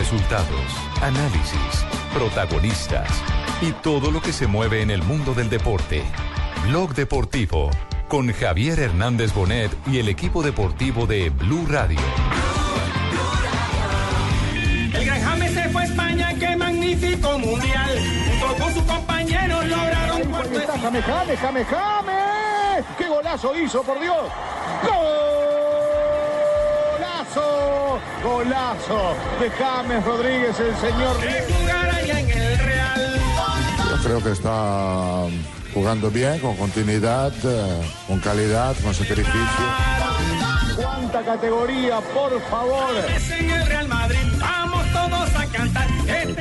Resultados, análisis, protagonistas y todo lo que se mueve en el mundo del deporte. Blog Deportivo con Javier Hernández Bonet y el equipo deportivo de Blue Radio. El Gran James se fue a España, qué magnífico mundial. Junto con sus compañeros lograron cuarto Jame, Jame, Jame, Jame. ¡Qué golazo hizo, por Dios! ¡Golazo! Golazo de James Rodríguez, el señor. de jugar allá en el Real. Yo creo que está jugando bien, con continuidad, eh, con calidad, con sacrificio. ¡Cuánta categoría, por favor! Es en el Real Madrid, vamos todos a cantar.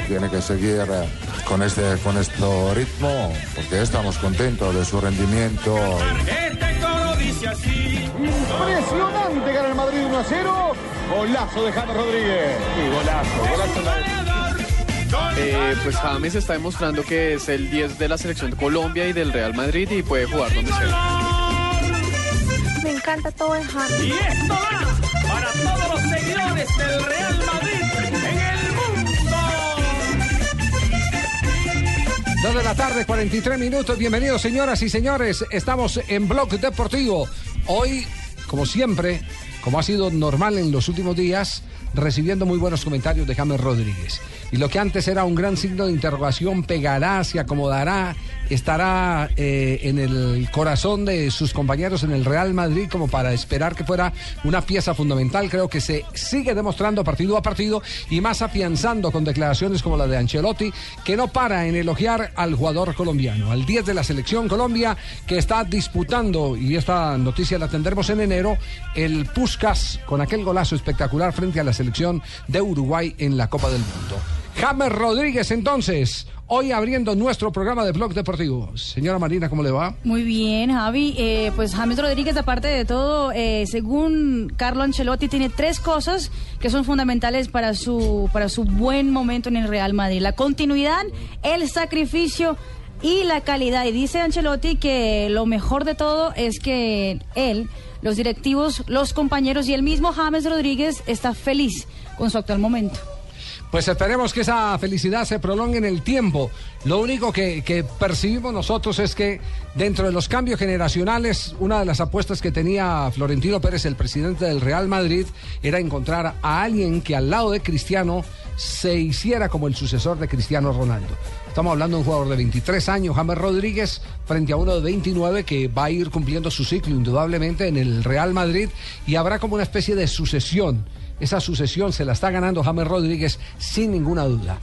Tiene que seguir eh, con este, con este ritmo, porque estamos contentos de su rendimiento. Impresionante gana el Madrid 1 a 0. Golazo de James Rodríguez. Y golazo, golazo. Eh, pues James está demostrando que es el 10 de la selección de Colombia y del Real Madrid y puede jugar donde sea. Me encanta todo el James. Y esto va para todos los seguidores del Real Madrid en el mundo. Dos de la tarde, 43 minutos. Bienvenidos, señoras y señores. Estamos en Blog Deportivo. Hoy, como siempre, como ha sido normal en los últimos días, recibiendo muy buenos comentarios de James Rodríguez. Y lo que antes era un gran signo de interrogación, pegará, se acomodará, estará eh, en el corazón de sus compañeros en el Real Madrid como para esperar que fuera una pieza fundamental. Creo que se sigue demostrando partido a partido y más afianzando con declaraciones como la de Ancelotti, que no para en elogiar al jugador colombiano, al 10 de la selección Colombia, que está disputando, y esta noticia la tendremos en enero, el Puskas con aquel golazo espectacular frente a la selección de Uruguay en la Copa del Mundo. James Rodríguez, entonces, hoy abriendo nuestro programa de Blog Deportivo. Señora Marina, ¿cómo le va? Muy bien, Javi. Eh, pues James Rodríguez, aparte de todo, eh, según Carlo Ancelotti, tiene tres cosas que son fundamentales para su, para su buen momento en el Real Madrid. La continuidad, el sacrificio y la calidad. Y dice Ancelotti que lo mejor de todo es que él, los directivos, los compañeros y el mismo James Rodríguez está feliz con su actual momento. Pues esperemos que esa felicidad se prolongue en el tiempo. Lo único que, que, percibimos nosotros es que dentro de los cambios generacionales, una de las apuestas que tenía Florentino Pérez, el presidente del Real Madrid, era encontrar a alguien que al lado de Cristiano se hiciera como el sucesor de Cristiano Ronaldo. Estamos hablando de un jugador de 23 años, James Rodríguez, frente a uno de 29 que va a ir cumpliendo su ciclo indudablemente en el Real Madrid y habrá como una especie de sucesión esa sucesión se la está ganando James Rodríguez sin ninguna duda.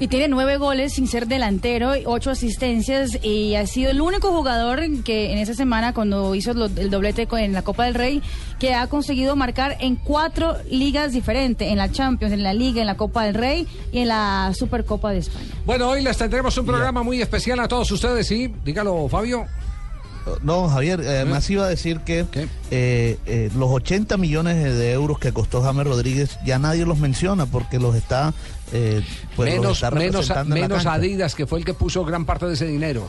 Y tiene nueve goles sin ser delantero, ocho asistencias y ha sido el único jugador que en esa semana cuando hizo el doblete en la Copa del Rey que ha conseguido marcar en cuatro ligas diferentes, en la Champions, en la Liga, en la Copa del Rey y en la Supercopa de España. Bueno, hoy les tendremos un programa muy especial a todos ustedes, ¿sí? Dígalo, Fabio. No, Javier, además iba a decir que eh, eh, los 80 millones de euros que costó James Rodríguez ya nadie los menciona porque los está, eh, pues menos, los está menos, menos. Adidas, que fue el que puso gran parte de ese dinero.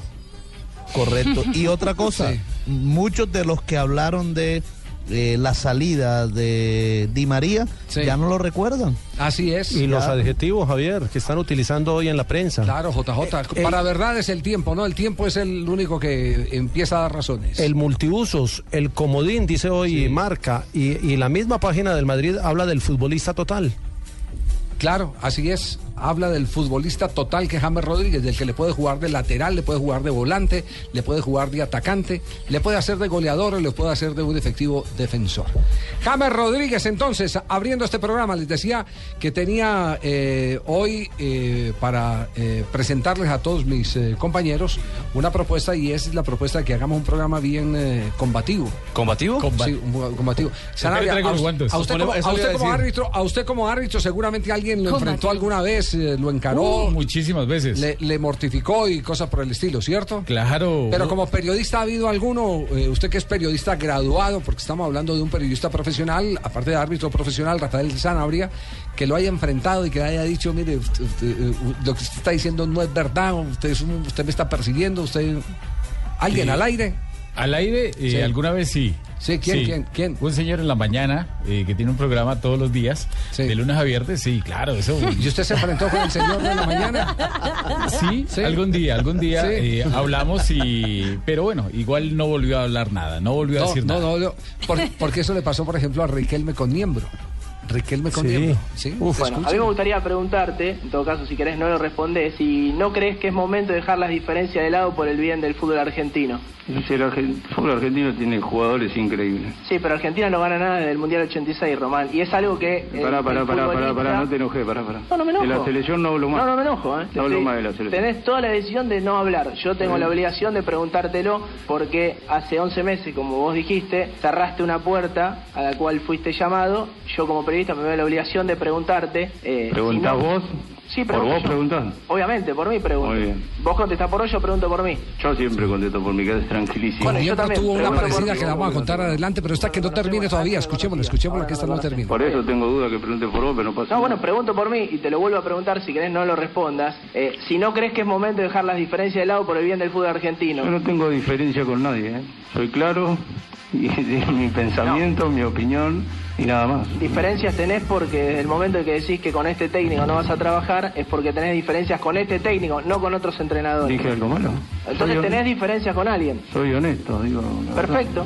Correcto. Y otra cosa, Sí. muchos de los que hablaron de eh, la salida de Di María Sí. ya no lo recuerdan. Así es. Y los adjetivos, Javier, que están utilizando hoy en la prensa. Claro, JJ. Eh, Para verdad es el tiempo, ¿no? El tiempo es el único que empieza a dar razones. El multiusos, el comodín, dice hoy Marca, y, y la misma página del Madrid habla del futbolista total. Claro, así es. Habla del futbolista total que es James Rodríguez, del que le puede jugar de lateral, le puede jugar de volante, le puede jugar de atacante, le puede hacer de goleador o le puede hacer de un efectivo defensor. James Rodríguez, entonces, abriendo este programa, les decía que tenía eh, hoy eh, para eh, presentarles a todos mis eh, compañeros una propuesta y es la propuesta de que hagamos un programa bien eh, combativo. ¿Combativo? Sí, un- combativo. Sanabria, a, usted, como, a usted árbitro, a usted como árbitro seguramente alguien lo enfrentó alguna vez, eh, lo encaró, Uh, muchísimas veces. le, le mortificó y cosas por el estilo, ¿cierto? Claro. Pero como periodista ha habido alguno, eh, usted que es periodista graduado, porque estamos hablando de un periodista profesional, aparte de árbitro profesional, Rafael Sanabria, que lo haya enfrentado y que le haya dicho, mire, usted- usted, eh, lo que usted está diciendo no es verdad, usted, es un- usted me está persiguiendo, usted... ¿Alguien Sí. al aire? Al aire, eh, Sí. alguna vez sí. Sí, ¿quién, quién, quién? Un señor en la mañana eh, que tiene un programa todos los días, de lunes a viernes, sí, claro, eso. ¿Y usted se enfrentó con el señor de la mañana? Sí, algún día, algún día Sí. eh, hablamos y... Pero bueno, igual no volvió a hablar nada, no volvió a decir no, nada. no, no, por- porque eso le pasó, por ejemplo, a Riquelme con Niembro. Riquelme con Sí. Bueno, a mí me gustaría preguntarte, en todo caso, si querés no lo respondés, si no crees que es momento de dejar las diferencias de lado por el bien del fútbol argentino. Sí, el argen- fútbol argentino tiene jugadores increíbles. Sí, pero Argentina no gana nada desde el Mundial 86, Román, y es algo que... el- Pará, pará, el pará, pará, futbolista- pará, no te enojes, pará, pará. No, no me enojo. De la selección no hablo más. No, no me enojo, ¿eh? No hablo más de la selección. Tenés toda la decisión de no hablar. Yo tengo la obligación de preguntártelo porque hace 11 meses, como vos dijiste, cerraste una puerta a la cual fuiste llamado. Yo como periodista me veo la obligación de preguntarte... Eh, ¿Preguntás si no- vos? Sí, ¿Por vos yo. preguntás? Obviamente, por mí pregunto. Muy bien. Vos contestás por vos, yo pregunto por mí. Yo siempre contesto por mi casa, tranquilísimo. Con yo también, tuvo una parecida que la vamos a contar adelante, pero esta que no termine todavía. Escuchémosla, escuchémosla que esta no termine. Por eso tengo duda que pregunte por vos, pero no pasa No, bueno, pregunto por mí y te lo vuelvo a preguntar, si querés no lo respondas. Eh, si no crees que es momento de dejar las diferencias de lado por el bien del fútbol argentino. Yo no tengo diferencia con nadie, ¿eh? Soy claro y mi pensamiento, mi opinión y nada más. Diferencias tenés porque desde el momento en que decís que con este técnico no vas a trabajar es porque tenés diferencias con este técnico, no con otros entrenadores. ¿Dije algo malo? Entonces soy, tenés diferencias con alguien. soy honesto, digo. la verdad. Perfecto.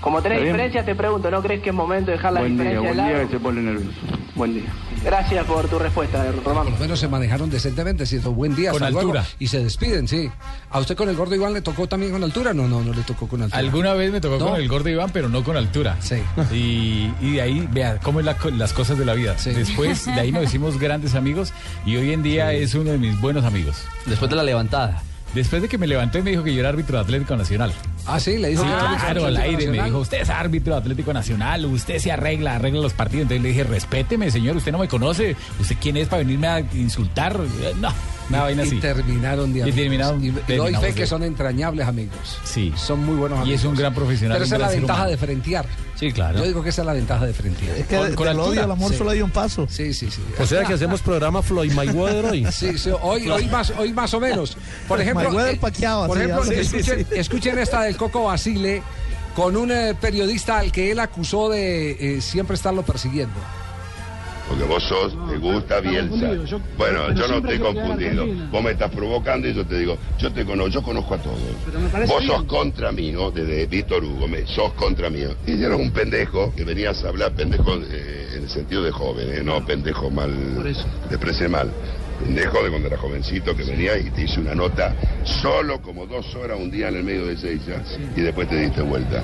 Como tenés diferencias te pregunto, ¿no crees que es momento de dejar las Buen día, diferencias buen de día lado? que se pone nervioso. Buen día. Gracias por tu respuesta, Román. Por lo menos se manejaron decentemente, ¿cierto? Buen día, Con hasta luego. altura. Y se despiden, sí. ¿A usted con el gordo Iván le tocó también con altura? No, no, no le tocó con altura. Alguna vez me tocó No. con el gordo Iván, pero no con altura. Sí. Y, y de ahí, vea, cómo es la co- las cosas de la vida. Después, de ahí nos hicimos grandes amigos y hoy en día es uno de mis buenos amigos. Después de la levantada. Después de que me levanté me dijo que yo era árbitro de Atlético Nacional. Ah, sí, le dijo Sí, claro, al aire me dijo, usted es árbitro de Atlético Nacional, usted se arregla, arregla los partidos. Entonces le dije, respéteme, señor, usted no me conoce, usted quién es para venirme a insultar. Eh, No, una vaina Y así. terminaron de Y amigos. terminaron- Y, y doy fe que son entrañables amigos. Sí. Son muy buenos Y amigos. es un gran profesional. Pero esa es la ventaja humano. de frentear. Sí, claro. Yo digo que esa es la ventaja de frentear. Es que de- del odio al amor Sí. solo hay un paso. Sí, sí, sí. O sea que hacemos programa Floyd Mayweather hoy. Sí, sí, hoy, hoy, más, hoy más o menos. Por ejemplo, Mayweather eh, paqueado, por ejemplo habla. escuchen, escuchen esta del Coco Basile con un eh, periodista al que él acusó de eh, siempre estarlo persiguiendo. Porque vos sos, te gusta Bielsa. Bueno, yo no estoy confundido. Vos me estás provocando y yo te digo, yo te conozco, yo conozco a todos. Vos sos contra mí, ¿no? Desde Víctor Hugo, me, sos contra mí. Y eres un pendejo que venías a hablar, pendejo eh, en el sentido de joven, ¿eh? no pendejo mal, prese mal. Pendejo de cuando era jovencito que venía y te hice una nota solo como dos horas un día en el medio de Seiza y después te diste vuelta.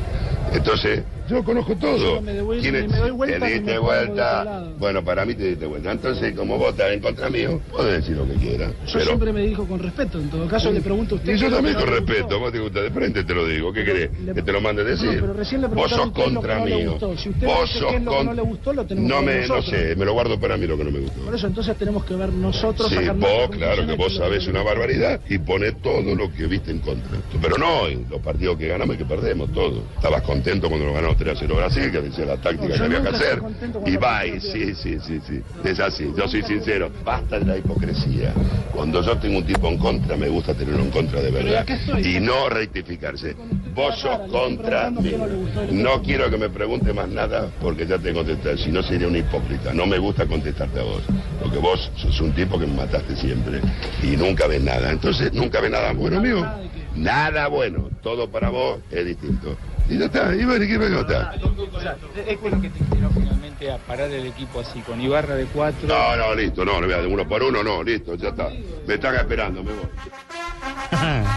Entonces, yo conozco todo. Me doy- vuelta te diste vuelta. Bueno, para mí te diste vuelta. Entonces, como vos estás en contra mío, podés decir lo que quieras. Yo Pero siempre me dijo con respeto. En todo caso, le pregunto a usted. y yo también con respeto, vos te gusta de frente, te lo digo. ¿Qué querés? ¿Que te lo mande a No, decir? pero recién le vos sos contra no mío. Si usted Vos sos qué es lo que con- no le gustó, lo tenemos No me, no sé, me lo guardo para mí lo que no me gustó. Por eso entonces tenemos que ver nosotros. Sí, vos, claro que vos sabés una barbaridad y ponés todo lo que viste en contra. Pero no, en los partidos que ganamos y que perdemos, todo. Estabas contento cuando lo ganamos 3 a 0 Brasil, que decía la táctica que había que hacer. Y va, y sí, sí, sí, sí. Es así, yo soy sincero. Basta de la hipocresía. Cuando yo tengo un tipo en contra, me gusta tenerlo en contra de verdad. Y no rectificarse. Vos sos contra mí. No quiero que me pregunte más nada porque ya te contesté. Si no, sería un hipócrita. No me gusta contestarte a vos. Porque vos sos un tipo que me mataste siempre. Y nunca ves nada. Entonces, nunca ves nada bueno, amigo. Nada bueno. Todo para vos es distinto. Y ya está. Y bueno, ¿y qué me está? ¿Es lo que te inspiró finalmente a parar el equipo así, con Ibarra de cuatro? No, no, listo. No, de uno por uno, no. Listo, ya está. Me están esperando, me voy.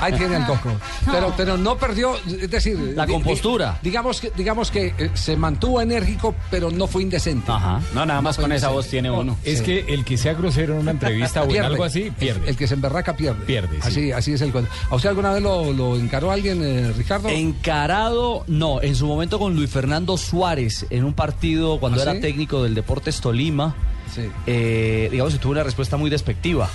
Ahí tiene el coco. Pero, pero no perdió, es decir, La compostura. digamos que, digamos que eh, se mantuvo enérgico, pero no fue indecente. Ajá. No, nada más con esa voz tiene uno. Es Sí. que el que sea grosero en una entrevista o en Pierde. algo así, pierde. El, el que se emberraca pierde. Pierde, sí. Así, así es el cuento. ¿A usted alguna vez lo, lo encaró alguien, eh, Ricardo? Encarado, no, en su momento con Luis Fernando Suárez, en un partido cuando ¿Ah, era sí? técnico del Deportes Tolima, Sí. eh, digamos que tuvo una respuesta muy despectiva.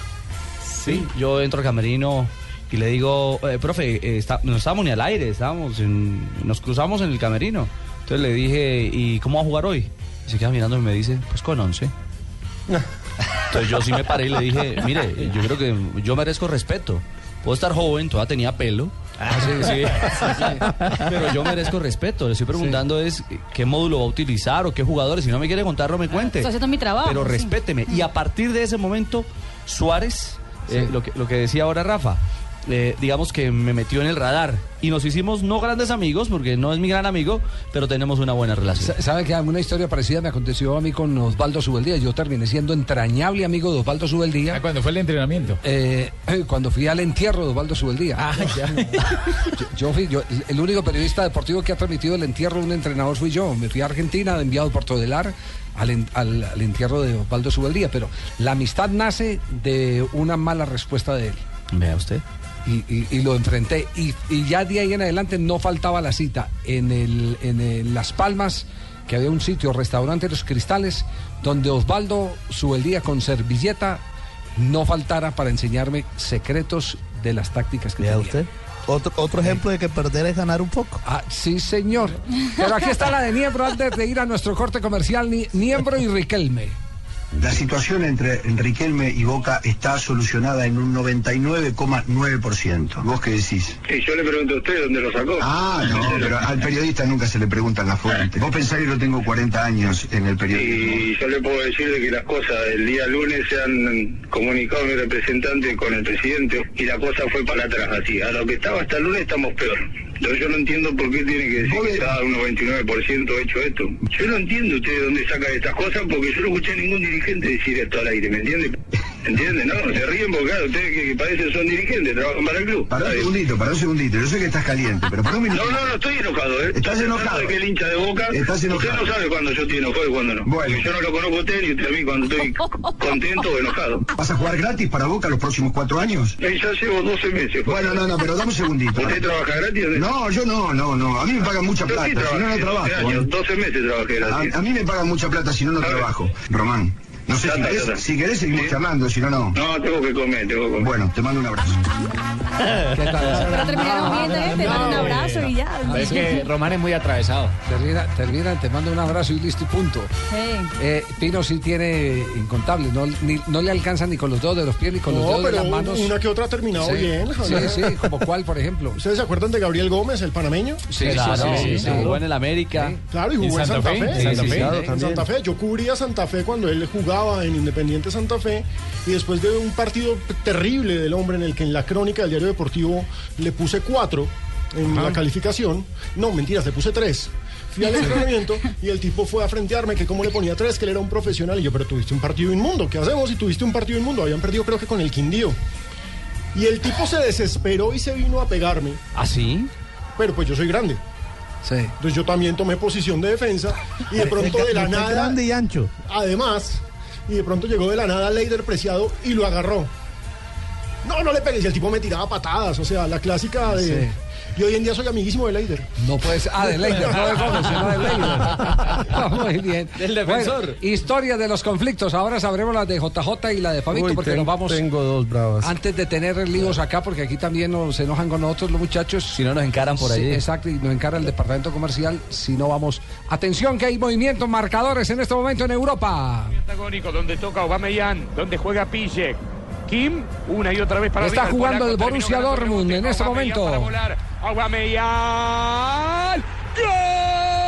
Sí, yo entro al camerino y le digo, eh, profe, eh, está- no estábamos ni al aire, estábamos en- nos cruzamos en el camerino. Entonces le dije, ¿y cómo va a jugar hoy? Y se queda mirando y me dice, pues con 11. Entonces yo sí me paré y le dije, mire, yo creo que yo merezco respeto. Puedo estar joven, todavía tenía pelo, Ah, sí, sí. Pero yo merezco respeto. Le estoy preguntando es qué módulo va a utilizar o qué jugadores. Si no me quiere contar, no me cuente. Estoy haciendo mi trabajo. Pero respéteme. Y a partir de ese momento, Suárez, eh, lo, que, lo que decía ahora Rafa, eh, digamos que me metió en el radar. Y nos hicimos no grandes amigos, porque no es mi gran amigo, pero tenemos una buena relación. Sa- ¿Sabe que una historia parecida me aconteció a mí con Osvaldo Subeldía? Yo terminé siendo entrañable amigo de Osvaldo Subeldía. Ah, cuando fue el entrenamiento. Eh, cuando fui al entierro de Osvaldo Subeldía. Ah, ya. Yo, yo fui, yo- el único periodista deportivo que ha transmitido el entierro de un entrenador fui yo. Me fui a Argentina, enviado por Todelar al, al- al entierro de Osvaldo Subeldía. Pero la amistad nace de una mala respuesta de él. Vea usted. Y, y- y lo enfrenté. Y, y ya de ahí en adelante no faltaba la cita. En, el, en el Las Palmas, que había un sitio, restaurante Los Cristales, donde Osvaldo Subeldía con servilleta no faltara para enseñarme secretos de las tácticas que tenía. usted. Otro, otro ejemplo de que perder es ganar un poco. Ah, sí, señor. Pero aquí está la de Niembro antes de ir a nuestro corte comercial. Ni- Niembro y Riquelme. La situación entre Riquelme y Boca está solucionada en un 99,9%. ¿Vos qué decís? Sí, yo le pregunto a usted dónde lo sacó. Ah, no, pero al periodista nunca se le preguntan la fuente. Vos pensás que yo tengo 40 años en el periodismo. Y yo le puedo decir de que las cosas el día lunes se han comunicado mi representante con el presidente y la cosa fue para atrás así. A lo que estaba hasta el lunes estamos peor. Entonces yo no entiendo por qué tiene que decir que está un 99% hecho esto. Yo no entiendo usted de dónde saca estas cosas porque yo no escuché a ningún dirigente decir esto al aire, ¿me entiende? ¿Entiende? No, se ríen porque claro, ustedes que, que parecen son dirigentes, trabajan para el club. Para un segundito, para un segundito. Yo sé que estás caliente, pero para un minuto. No, no, no estoy enojado, ¿eh? Estás enojado. de que el hincha de Boca... Estás enojado. Usted no sabe cuándo yo estoy enojado y cuándo no. Bueno. Porque yo no lo conozco a usted ni usted a mí cuando estoy contento o enojado. ¿Vas a jugar gratis para Boca los próximos cuatro años? Eh, ya llevo 12 meses. Bueno, no, no, pero dame un segundito. ¿Usted trabaja gratis? o No, yo no, no, no. A mí me pagan mucha Yo sí plata, si no, no trabajé 12 trabajo. años, ¿eh? 12 meses trabajé gratis. A, a mí me pagan mucha plata si no, no trabajo. Román, no sé si querés, si querés seguimos charlando, si no, no. No, tengo que comer, tengo que comer. Bueno, te mando un abrazo. ¿Qué tal? Pero terminaron bien, ¿eh? Te dan un abrazo y ya. Es que Román es muy atravesado. Termina, termina, te mando un abrazo y listo y punto. Sí. Eh, Pino sí tiene incontables, no, ni- no le alcanza ni con los dedos de los pies ni con los dedos de las manos. una que otra ha terminado Sí. bien. Sí, sí, como cuál, por ejemplo. ¿Ustedes se acuerdan de Gabriel Gómez, el panameño? Sí, claro, sí, sí. jugó en el América. Claro, y ¿En jugó en Santa Fe? Fe. ¿En Santa Sí, sí. Santa Fe. Yo cubría Santa Fe cuando él jugaba en Independiente Santa Fe y después de un partido terrible del hombre en el que en la crónica del diario deportivo le puse cuatro en la calificación. No, mentiras, le puse tres. Fui al entrenamiento y el tipo fue a frentearme que cómo le ponía tres, que él era un profesional. Y yo, pero tuviste un partido inmundo. ¿Qué hacemos si tuviste un partido inmundo? Habían perdido creo que con el Quindío. Y el tipo se desesperó y se vino a pegarme. ¿Ah, sí? Pero pues yo soy grande. Sí. Entonces yo también tomé posición de defensa y de pronto de la nada, grande y ancho. además, y de pronto llegó de la nada Leider Preciado y lo agarró. No, no le pegues, y el tipo me tiraba patadas, o sea, la clásica de... Sí. Hoy en día soy amiguísimo de Leider. No puede ser. Ah, de Leider, no de Gómez, sino de Leider. Ah, Muy bien. Del defensor. Bueno, historia de los conflictos. Ahora sabremos la de JJ y la de Fabito, Uy, porque ten- nos vamos. Tengo dos bravas. Antes de tener líos acá, porque aquí también nos, se enojan con nosotros los muchachos. Si no nos encaran por Sí, ahí. exacto, y nos encara el departamento comercial. Si no vamos. Atención, que hay movimientos marcadores en este momento en Europa. Antagónico, donde toca Aubameyang, donde juega Pijek. Kim, una y otra vez para Está arriba, jugando polaco el terminó Borussia Dortmund en este momento. para volar. Aubameyang. ¡Gol!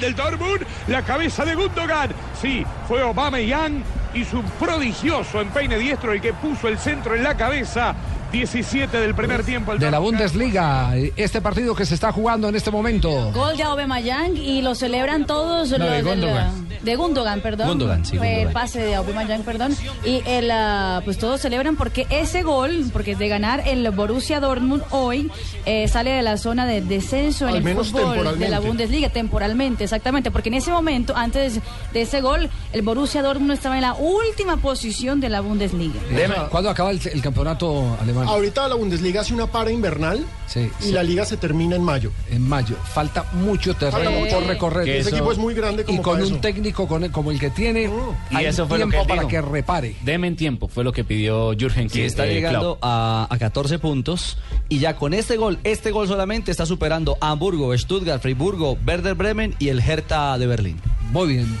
Del Dortmund, la cabeza de Gundogan. Sí, fue Aubameyang y su prodigioso empeine diestro el que puso el centro en la cabeza. 17 del primer tiempo. el De la. Bundesliga, este partido que se está jugando en este momento. Gol de Aubameyang y lo celebran todos No, los de Gundogan. de Gundogan, perdón. Gundogan, sí, el pase de Aubameyang, perdón. Y el ah, pues todos celebran porque ese gol, porque de ganar el Borussia Dortmund hoy eh, sale de la zona de descenso en el menos fútbol de la. Bundesliga temporalmente, exactamente, porque en ese momento antes de ese gol el Borussia Dortmund estaba en la última posición de la Bundesliga. ¿Cuándo acaba el, el campeonato alemán? Ahorita la Bundesliga hace una para invernal Sí, y sí. la liga se termina en mayo. En mayo. Falta mucho terreno Falta mucho. por recorrer. Que Ese eso- equipo es muy grande como Y con para un eso. técnico con el- como el que tiene, Y hay eso fue lo tiempo que para dijo. que repare. Demen tiempo, fue lo que pidió Jürgen Sí, Klopp. está eh, llegando a, a 14 puntos y ya con este gol, este gol solamente está superando a Hamburgo, Stuttgart, Friburgo, Werder Bremen y el Hertha de Berlín. Muy bien.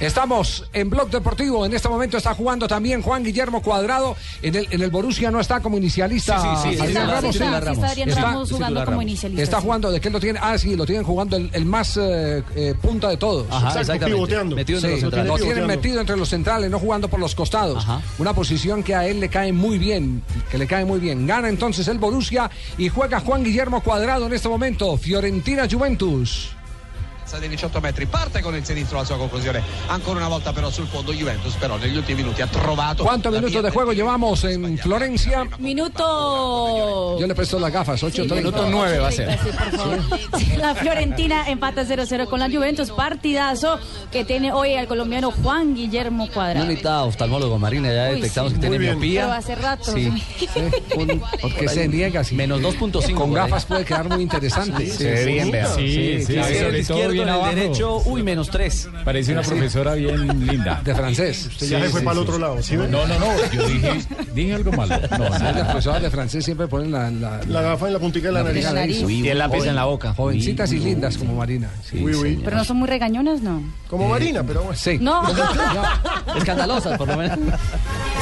Estamos en Blog Deportivo. En este momento está jugando también Juan Guillermo Cuadrado. En el, en el Borussia no está como inicialista. Sí, sí, sí, Adrián Ramos, está- sí está Adrián Está- Ramos jugando como inicialista, Está jugando, ¿de qué lo tiene? Ah, sí, lo tienen jugando el, el más eh, eh, punta de todos. Ajá, exactamente. pivoteando. Metido entre los centrales. Lo tienen Pivoteando. metido entre los centrales, no jugando por los costados. Una posición que a él le cae muy bien, que le cae muy bien. Gana entonces el Borussia y juega Juan Guillermo Cuadrado en este momento. Fiorentina Juventus. Dei 18 metri parte con il sinistro la sua conclusione ancora una volta però sul fondo Juventus però negli ultimi minuti ha trovato ¿Cuántos minutos de juego llevamos en Florencia? Minuto. Yo le presto las gafas, 8 Sí, minuto nueve va a ser. Sí, por favor. La Fiorentina empata 0-0 con la Juventus. Partidazo que tiene hoy al colombiano Juan Guillermo No Cuadrado. necesita oftalmólogo, Marina. Ya detectamos sí. que tiene miopía. Pero hace rato. Sí. Porque se niega. sí. Menos 2.5. Con gafas puede quedar muy interesante. Sí, Se ve bien, vea. Sí, sí, claro. sí, sobre todo bien abajo. derecho, uy, menos 3. Parece una profesora bien linda. De francés. Usted ya se fue para el otro lado, ¿sí? No, no, no. Yo dije, dije algo malo. No, Las profesoras de francés siempre ponen la, la, La gafa en la puntica de la, nariz. la. Y el lápiz en la boca. Jovencitas y lindas como Marina. Uy, uy. Pero no son muy regañonas, no. Como Marina, pero bueno. Sí. No. Escandalosas, por lo menos.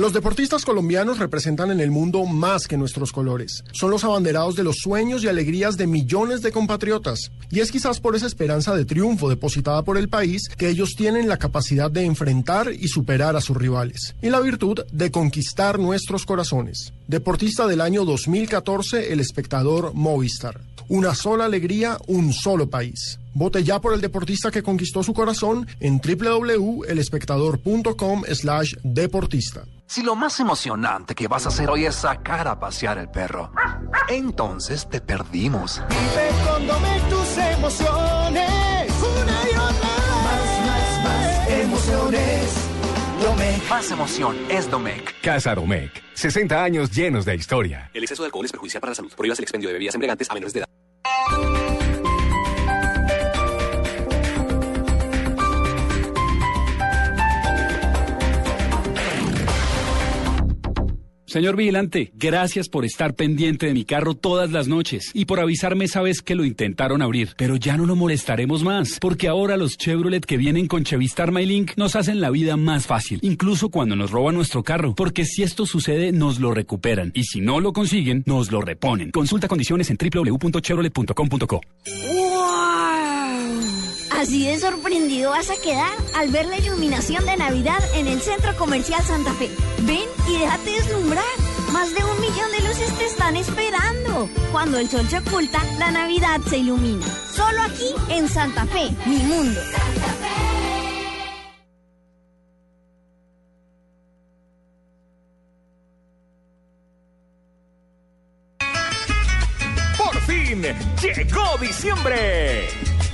Los deportistas colombianos representan en el mundo más que nuestros colores. Son los abanderados de los sueños y alegrías de millones de compatriotas. Y es quizás por esa esperanza de triunfo depositada por el país que ellos tienen la capacidad de enfrentar y superar a sus rivales. Y la virtud de conquistar nuestros corazones. Deportista del año 2014, el espectador Movistar. Una sola alegría, un solo país. Vote ya por el deportista que conquistó su corazón en www.elespectador.com slash deportista. Si lo más emocionante que vas a hacer hoy es sacar a pasear el perro, entonces te perdimos. Vive con Domec tus emociones. Una y otra Más, más, más emociones. Domec. Más emoción es Domec. Casa Domecq. 60 años llenos de historia. El exceso de alcohol es perjudicial para la salud. Prohíbas el expendio de bebidas embriagantes a menores de edad. Señor vigilante, gracias por estar pendiente de mi carro todas las noches y por avisarme esa vez que lo intentaron abrir. Pero ya no lo molestaremos más, porque ahora los Chevrolet que vienen con Chevistar MyLink nos hacen la vida más fácil, incluso cuando nos roban nuestro carro, porque si esto sucede nos lo recuperan y si no lo consiguen, nos lo reponen. Consulta condiciones en www.chevrolet.com.co. Así de sorprendido vas a quedar al ver la iluminación de Navidad en el Centro Comercial Santa Fe. Ven y déjate deslumbrar. Más de un millón de luces te están esperando. Cuando el sol se oculta, la Navidad se ilumina. Solo aquí en Santa Fe, mi mundo. Por llegó diciembre.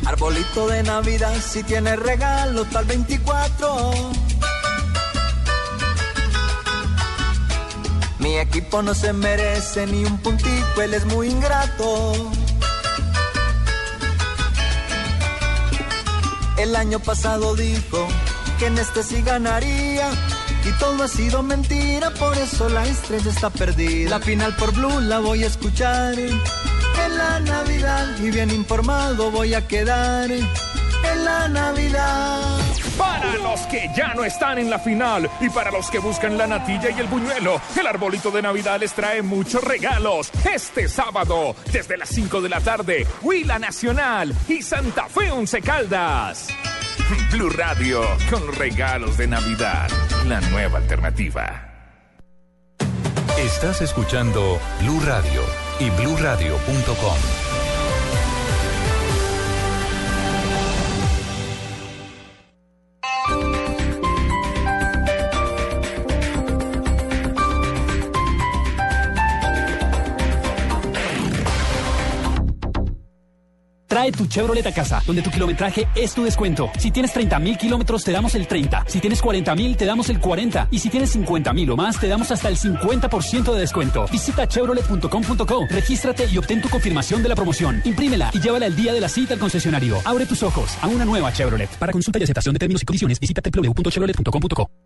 Arbolito de Navidad, si tiene regalo, tal 24. Mi equipo no se merece ni un puntico, él es muy ingrato. El año pasado dijo que en este sí ganaría. Y todo ha sido mentira, por eso la estrella está perdida. La final por Blue la voy a escuchar en la Navidad. Y bien informado voy a quedar en la Navidad. Para los que ya no están en la final y para los que buscan la natilla y el buñuelo, el arbolito de Navidad les trae muchos regalos. Este sábado, desde las 5 de la tarde, Huila Nacional y Santa Fe Once Caldas. Blue Radio con regalos de Navidad, la nueva alternativa. Estás escuchando Blue Radio y bluradio.com. Tu Chevrolet a casa, donde tu kilometraje es tu descuento. Si tienes 30 mil kilómetros, te damos el 30. Si tienes 40 mil, te damos el 40. Y si tienes 50 mil o más, te damos hasta el 50% de descuento. Visita chevrolet.com.co, regístrate y obtén tu confirmación de la promoción. Imprímela y llévala el día de la cita al concesionario. Abre tus ojos a una nueva Chevrolet. Para consulta y aceptación de términos y condiciones, visita www.chevrolet.com.co.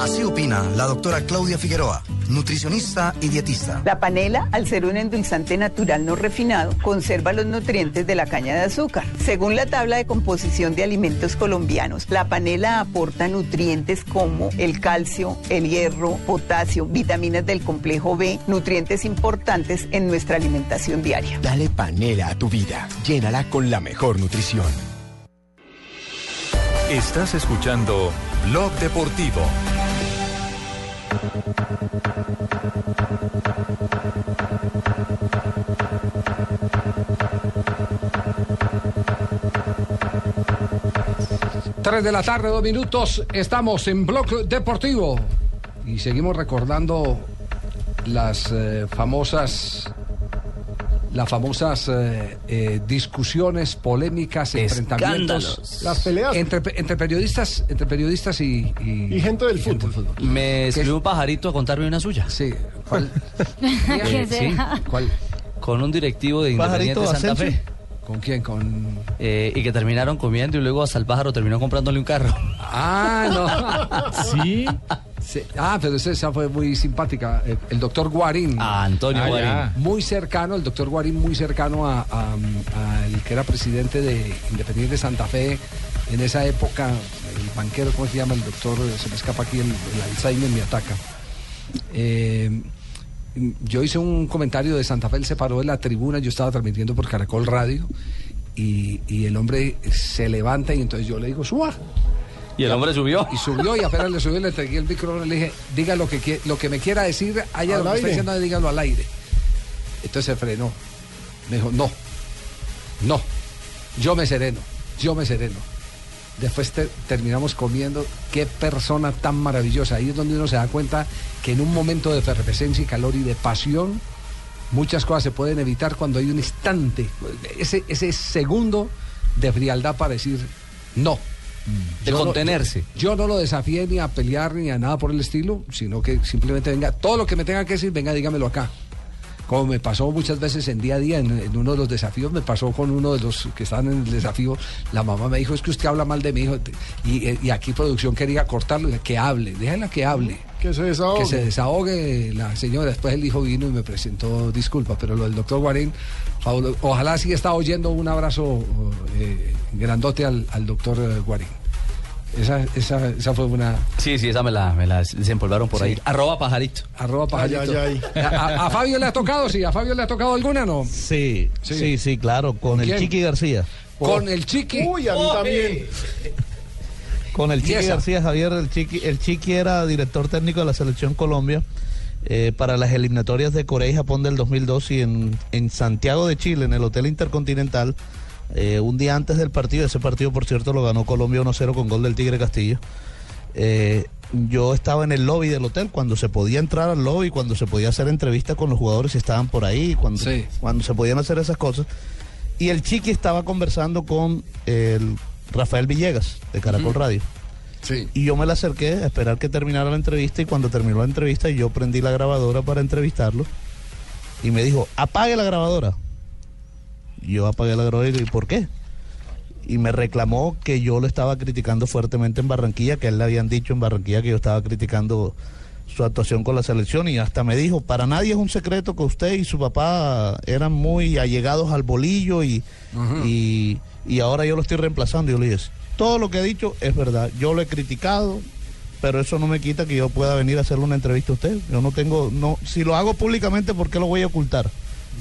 Así opina la doctora Claudia Figueroa, nutricionista y dietista. La panela, al ser un endulzante natural no refinado, conserva los nutrientes de la caña de azúcar. Según la tabla de composición de alimentos colombianos, la panela aporta nutrientes como el calcio, el hierro, potasio, vitaminas del complejo B, nutrientes importantes en nuestra alimentación diaria. Dale panela a tu vida. Llénala con la mejor nutrición. Estás escuchando Blog Deportivo. Tres de la tarde, dos minutos. Estamos en Blog Deportivo. Y seguimos recordando las eh, famosas. Las famosas eh, eh, discusiones, polémicas, enfrentamientos. Las peleas. Entre, entre periodistas, entre periodistas y, y, Y gente del fútbol. Me escribió un pajarito a contarme una suya. Sí. ¿Cuál? Eh, sí. ¿Cuál? Con un directivo de ¿Pajarito Independiente Santa Asensio? Fe. ¿Con quién? Con. Eh, y que terminaron comiendo y luego hasta el pájaro terminó comprándole un carro. Ah, no. ¿Sí? Sí. Ah, pero esa, fue muy simpática. El, el doctor Guarín. Ah, Antonio Ah, Guarín. ya. Muy cercano, el doctor Guarín muy cercano a, a- a el que era presidente de Independiente Santa Fe en esa época, el banquero, ¿cómo se llama? El doctor, se me escapa aquí, el, el Alzheimer me ataca. Eh, yo hice un comentario de Santa Fe, él se paró de la tribuna, yo estaba transmitiendo por Caracol Radio y, y el hombre se levanta y entonces yo le digo, suba. Y el hombre subió. Y subió y apenas le subió le entregué el micrófono y le dije, diga lo que, lo que me quiera decir, allá Al lo que está diciendo, dígalo al aire. Entonces se frenó. Me dijo, no, no, yo me sereno, yo me sereno. Después te- terminamos comiendo. Qué persona tan maravillosa. Ahí es donde uno se da cuenta que en un momento de efervescencia y calor y de pasión, muchas cosas se pueden evitar cuando hay un instante, ese, ese segundo de frialdad para decir no. De Yo no- contenerse. yo, yo no lo desafié ni a pelear ni a nada por el estilo, sino que simplemente venga, todo lo que me tenga que decir, venga, dígamelo acá. Como me pasó muchas veces en día a día, en, en uno de los desafíos, me pasó con uno de los que estaban en el desafío, la mamá me dijo, es que usted habla mal de mi hijo, y, y aquí producción quería cortarlo, y dije, que hable, déjala que hable. Que se desahogue. Que se desahogue la señora. Después el hijo vino y me presentó disculpas, pero lo del doctor Guarín, fabulo- ojalá sí está oyendo un abrazo eh, grandote al, al doctor eh, Guarín. Esa, esa, esa fue una... Sí, sí, esa me la, me la desempolvaron por Sí. ahí. Arroba pajarito. Arroba pajarito. Ay, ay, A, a- a Fabio le ha tocado, sí, a Fabio le ha tocado alguna, ¿no? Sí, Sí. sí, sí, claro, con el. Chiqui García. Con el chiqui. Uy, a mí también. Con el ¿Y Chiqui? García, Javier, el Chiqui, el Chiqui era director técnico de la Selección Colombia eh, para las eliminatorias de Corea y Japón del 2002 y en, en Santiago de Chile, en el Hotel Intercontinental, eh, un día antes del partido, ese partido por cierto lo ganó Colombia 1-0 con gol del Tigre Castillo. Eh, yo estaba en el lobby del hotel cuando se podía entrar al lobby, cuando se podía hacer entrevistas con los jugadores si estaban por ahí, cuando, Sí. cuando se podían hacer esas cosas. Y el Chiqui estaba conversando con el Rafael Villegas de Caracol Radio. Sí. Y yo me le acerqué a esperar que terminara la entrevista y cuando terminó la entrevista yo prendí la grabadora para entrevistarlo y me dijo, apague la grabadora. Yo apagué la grabadora y dije, ¿por qué? Y me reclamó que yo lo estaba criticando fuertemente en Barranquilla, que a él le habían dicho en Barranquilla que yo estaba criticando su actuación con la selección y hasta me dijo, para nadie es un secreto que usted y su papá eran muy allegados al bolillo y, y, y ahora yo lo estoy reemplazando. Y yo le dije, todo lo que he dicho es verdad, yo lo he criticado, pero eso no me quita que yo pueda venir a hacerle una entrevista a usted. Yo no tengo, no, si lo hago públicamente, ¿por qué lo voy a ocultar?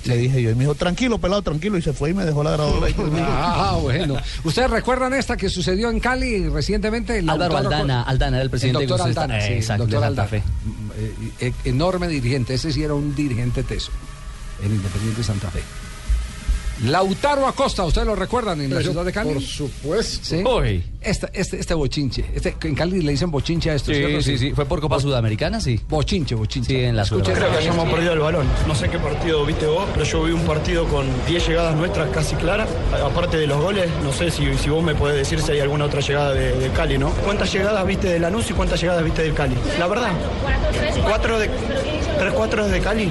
Le dije yo, y me dijo, tranquilo, pelado, tranquilo, y se fue y me dejó la grabadora. Ah, bueno. ¿Ustedes recuerdan esta que sucedió en Cali recientemente? El Álvaro Aldana, Aldana era el presidente El doctor de Aldana, sí, Exacto, doctor de Santa Aldana. Fe. Eh, eh, enorme dirigente, ese sí era un dirigente teso, en Independiente Santa Fe. Lautaro Acosta, ¿ustedes lo recuerdan en la Pero ciudad de Cali? por supuesto. ¿Sí? Uy. Esta- este, este bochinche. Este, en Cali le dicen bochinche a esto, Sí, ¿cierto? sí, sí. Fue por Copa Sudamericana, sí. Bochinche, bochinche. Sí, en la. Sudamericana. Creo que hayamos perdido el balón. No sé qué partido viste vos, pero yo vi un partido con 10 llegadas nuestras casi claras. Aparte de los goles, no sé si, si vos me podés decir si hay alguna otra llegada de, de Cali, ¿no? ¿Cuántas llegadas viste de Lanús y cuántas llegadas viste del Cali? La verdad. ¿Cuatro de, tres cuatro de Cali?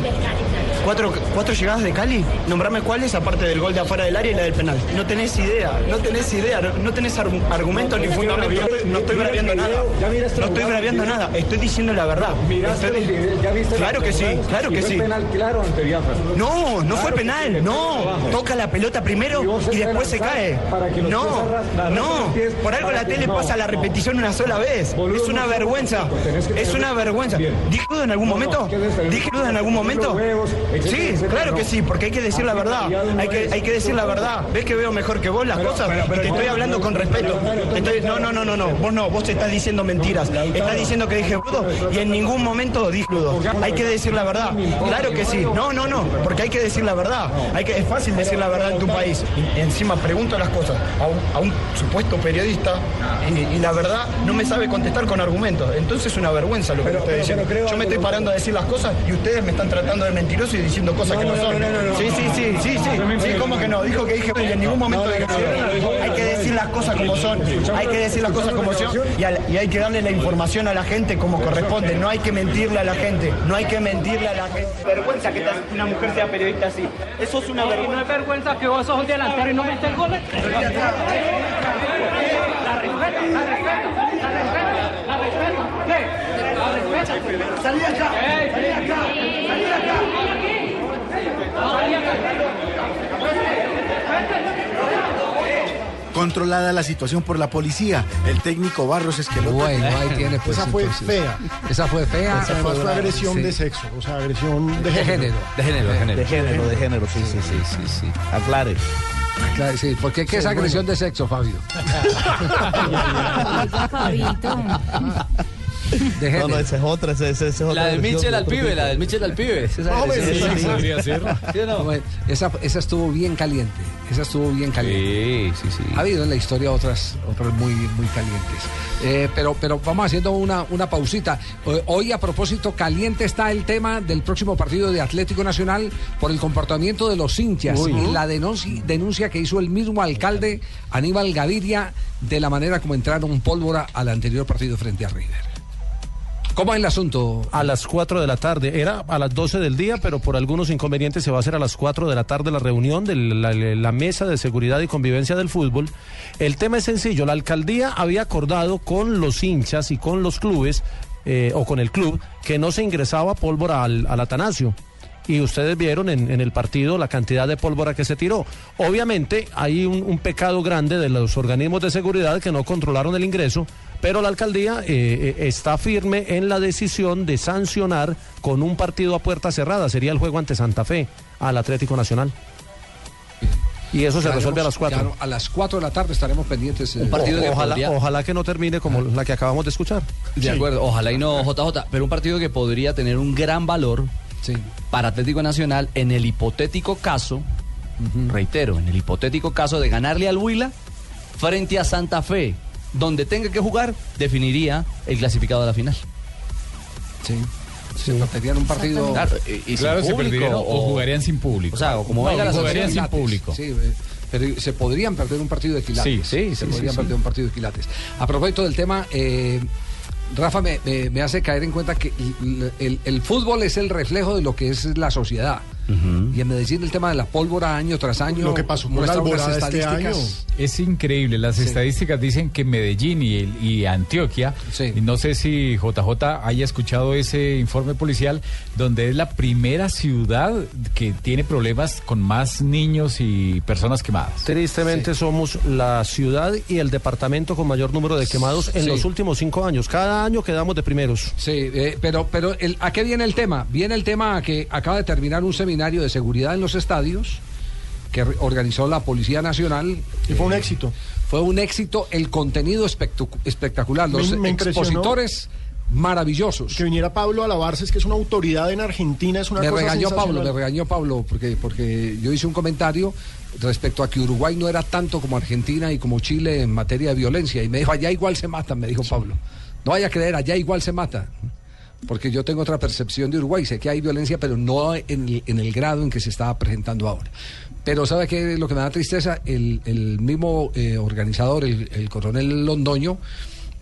¿Cuatro, ¿Cuatro llegadas de Cali? Nombrame cuáles, aparte del gol de afuera del área y la del penal. No tenés idea, no tenés idea, no, no tenés argu- argumentos ni fundamentos. No estoy braviando nada. No estoy braviando nada, estoy diciendo la verdad. Claro que sí, claro que sí. No, no fue penal, no. Toca la pelota primero y después se cae. No, no. Por algo la tele pasa la repetición una sola vez. Es una vergüenza. Es una vergüenza. ¿Dije duda en algún momento? ¿Dije duda en algún momento? Sí, claro que sí, porque hay que decir la verdad. Hay que, hay que decir la verdad. ¿Ves que veo mejor que vos las cosas? Y te estoy hablando con respeto. Estoy- no, no, no, no, no. Vos no, vos te estás diciendo mentiras. Estás diciendo que dije brudo y en ningún momento dije brudo. Hay que decir la verdad. Claro que sí. No, no, no. Porque hay que decir la verdad. Hay que, es fácil decir la verdad en tu país. Y encima pregunto las cosas a un, a un supuesto periodista y, y la verdad no me sabe contestar con argumentos. Entonces es una vergüenza lo que Pero- estoy pero- diciendo. Yo me estoy parando a decir las cosas y ustedes me están tratando de mentiroso y diciendo cosas No, que no, no, son. no, no, no, no. Sí, sí, sí, sí, sí. Sí, ¿cómo que no? Dijo que dije en ningún momento dije Hay que decir las cosas como son. Hay que decir las cosas como son y, al- y hay que darle la información a la gente como corresponde. No hay que mentirle a la gente. No hay que mentirle a la gente. Vergüenza que una mujer sea periodista así. Eso es una vergüenza. ¿No es vergüenza que vos sos un delantero y no metes goles? La respeto, la respeto, la respeto, la respeto. ¿Qué? La respeto. Salí de acá, salí acá, salí de acá. Controlada la situación por la policía, el técnico Barros Esqueloto. Bueno, ahí tiene pues. Esa fue entonces. fea. Esa fue fea. Esa fue, fue agresión Sí. de sexo, o sea, agresión de De género. género. De género, de género. De género, de género, sí, sí, sí, sí, sí. Aclare. Claro, sí, porque ¿qué es agresión de sexo, Fabio? De No, no, esa es otra, esa, esa- esa es otra. La del de al otro pibe, la del Mitchell al pibe. Esa esa, esa estuvo bien caliente. Esa estuvo bien caliente. Sí, sí, sí. Ha habido en la historia otras, otras muy, muy calientes. Eh, pero, pero vamos haciendo una, una pausita. Eh, Hoy, a propósito, caliente está el tema del próximo partido de Atlético Nacional por el comportamiento de los hinchas Uy. y la denuncia, denuncia que hizo el mismo alcalde Aníbal Gaviria de la manera como entraron pólvora al anterior partido frente a River. ¿Cómo es el asunto? A las 4 de la tarde. Era a las 12 del día, pero por algunos inconvenientes se va a hacer a las 4 de la tarde la reunión de la, mesa de seguridad y convivencia del fútbol. El tema es sencillo. La alcaldía había acordado con los hinchas y con los clubes, eh, o con el club, que no se ingresaba pólvora al, Atanasio. Y ustedes vieron en, en el partido la cantidad de pólvora que se tiró. Obviamente hay un pecado grande de los organismos de seguridad que no controlaron el ingreso, pero la alcaldía eh, eh, está firme en la decisión de sancionar con un partido a puerta cerrada. Sería el juego ante Santa Fe al Atlético Nacional. Y eso se resuelve a las 4. ya a las 4 de la tarde estaremos pendientes. eh, ojalá, ojalá que no termine como la que acabamos de escuchar. De acuerdo, ojalá y no JJ, pero un partido que podría tener un gran valor para Atlético Nacional en el hipotético caso, reitero, en el hipotético caso de ganarle al Huila frente a Santa Fe, donde tenga que jugar, definiría el clasificado de la final. Sí. Se perderían un partido. Claro, y- y Claro, sin se público, perdieron o jugarían sin público. O sea, o como No, venga la jugarían sin público. Sí, eh, pero se podrían perder un partido de quilates. Sí, sí, se sí, podrían sí, perder sí. un partido de quilates. A propósito del tema, eh, Rafa me, me- me hace caer en cuenta que el, el- el fútbol es el reflejo de lo que es la sociedad. Y en Medellín el tema de la pólvora año tras año. Lo que pasó con la alborada este estadísticas. Es increíble, las estadísticas dicen que Medellín y, y Antioquia, y no sé si JJ haya escuchado ese informe policial, donde es la primera ciudad que tiene problemas con más niños y personas quemadas. Tristemente somos la ciudad y el departamento con mayor número de quemados en Sí. los últimos cinco años. Cada año quedamos de primeros. Sí, eh, pero, pero el- ¿a qué viene el tema? Viene el tema a que acaba de terminar un seminario de seguridad en los estadios que organizó la Policía Nacional. Y fue un Eh, éxito. Fue un éxito, el contenido espectacular. Los me expositores maravillosos. Que viniera Pablo a lavarse, es que es una autoridad en Argentina, es una me cosa regañó Pablo, me regañó Pablo, porque, porque yo hice un comentario respecto a que Uruguay no era tanto como Argentina y como Chile en materia de violencia. Y me dijo, allá igual se matan, me dijo Pablo. No vaya a creer, allá igual se mata. Porque yo tengo otra percepción de Uruguay, sé que hay violencia, pero no en el, grado en que se está presentando ahora. Pero ¿sabe qué es lo que me da tristeza? El, el mismo eh, organizador, el coronel Londoño,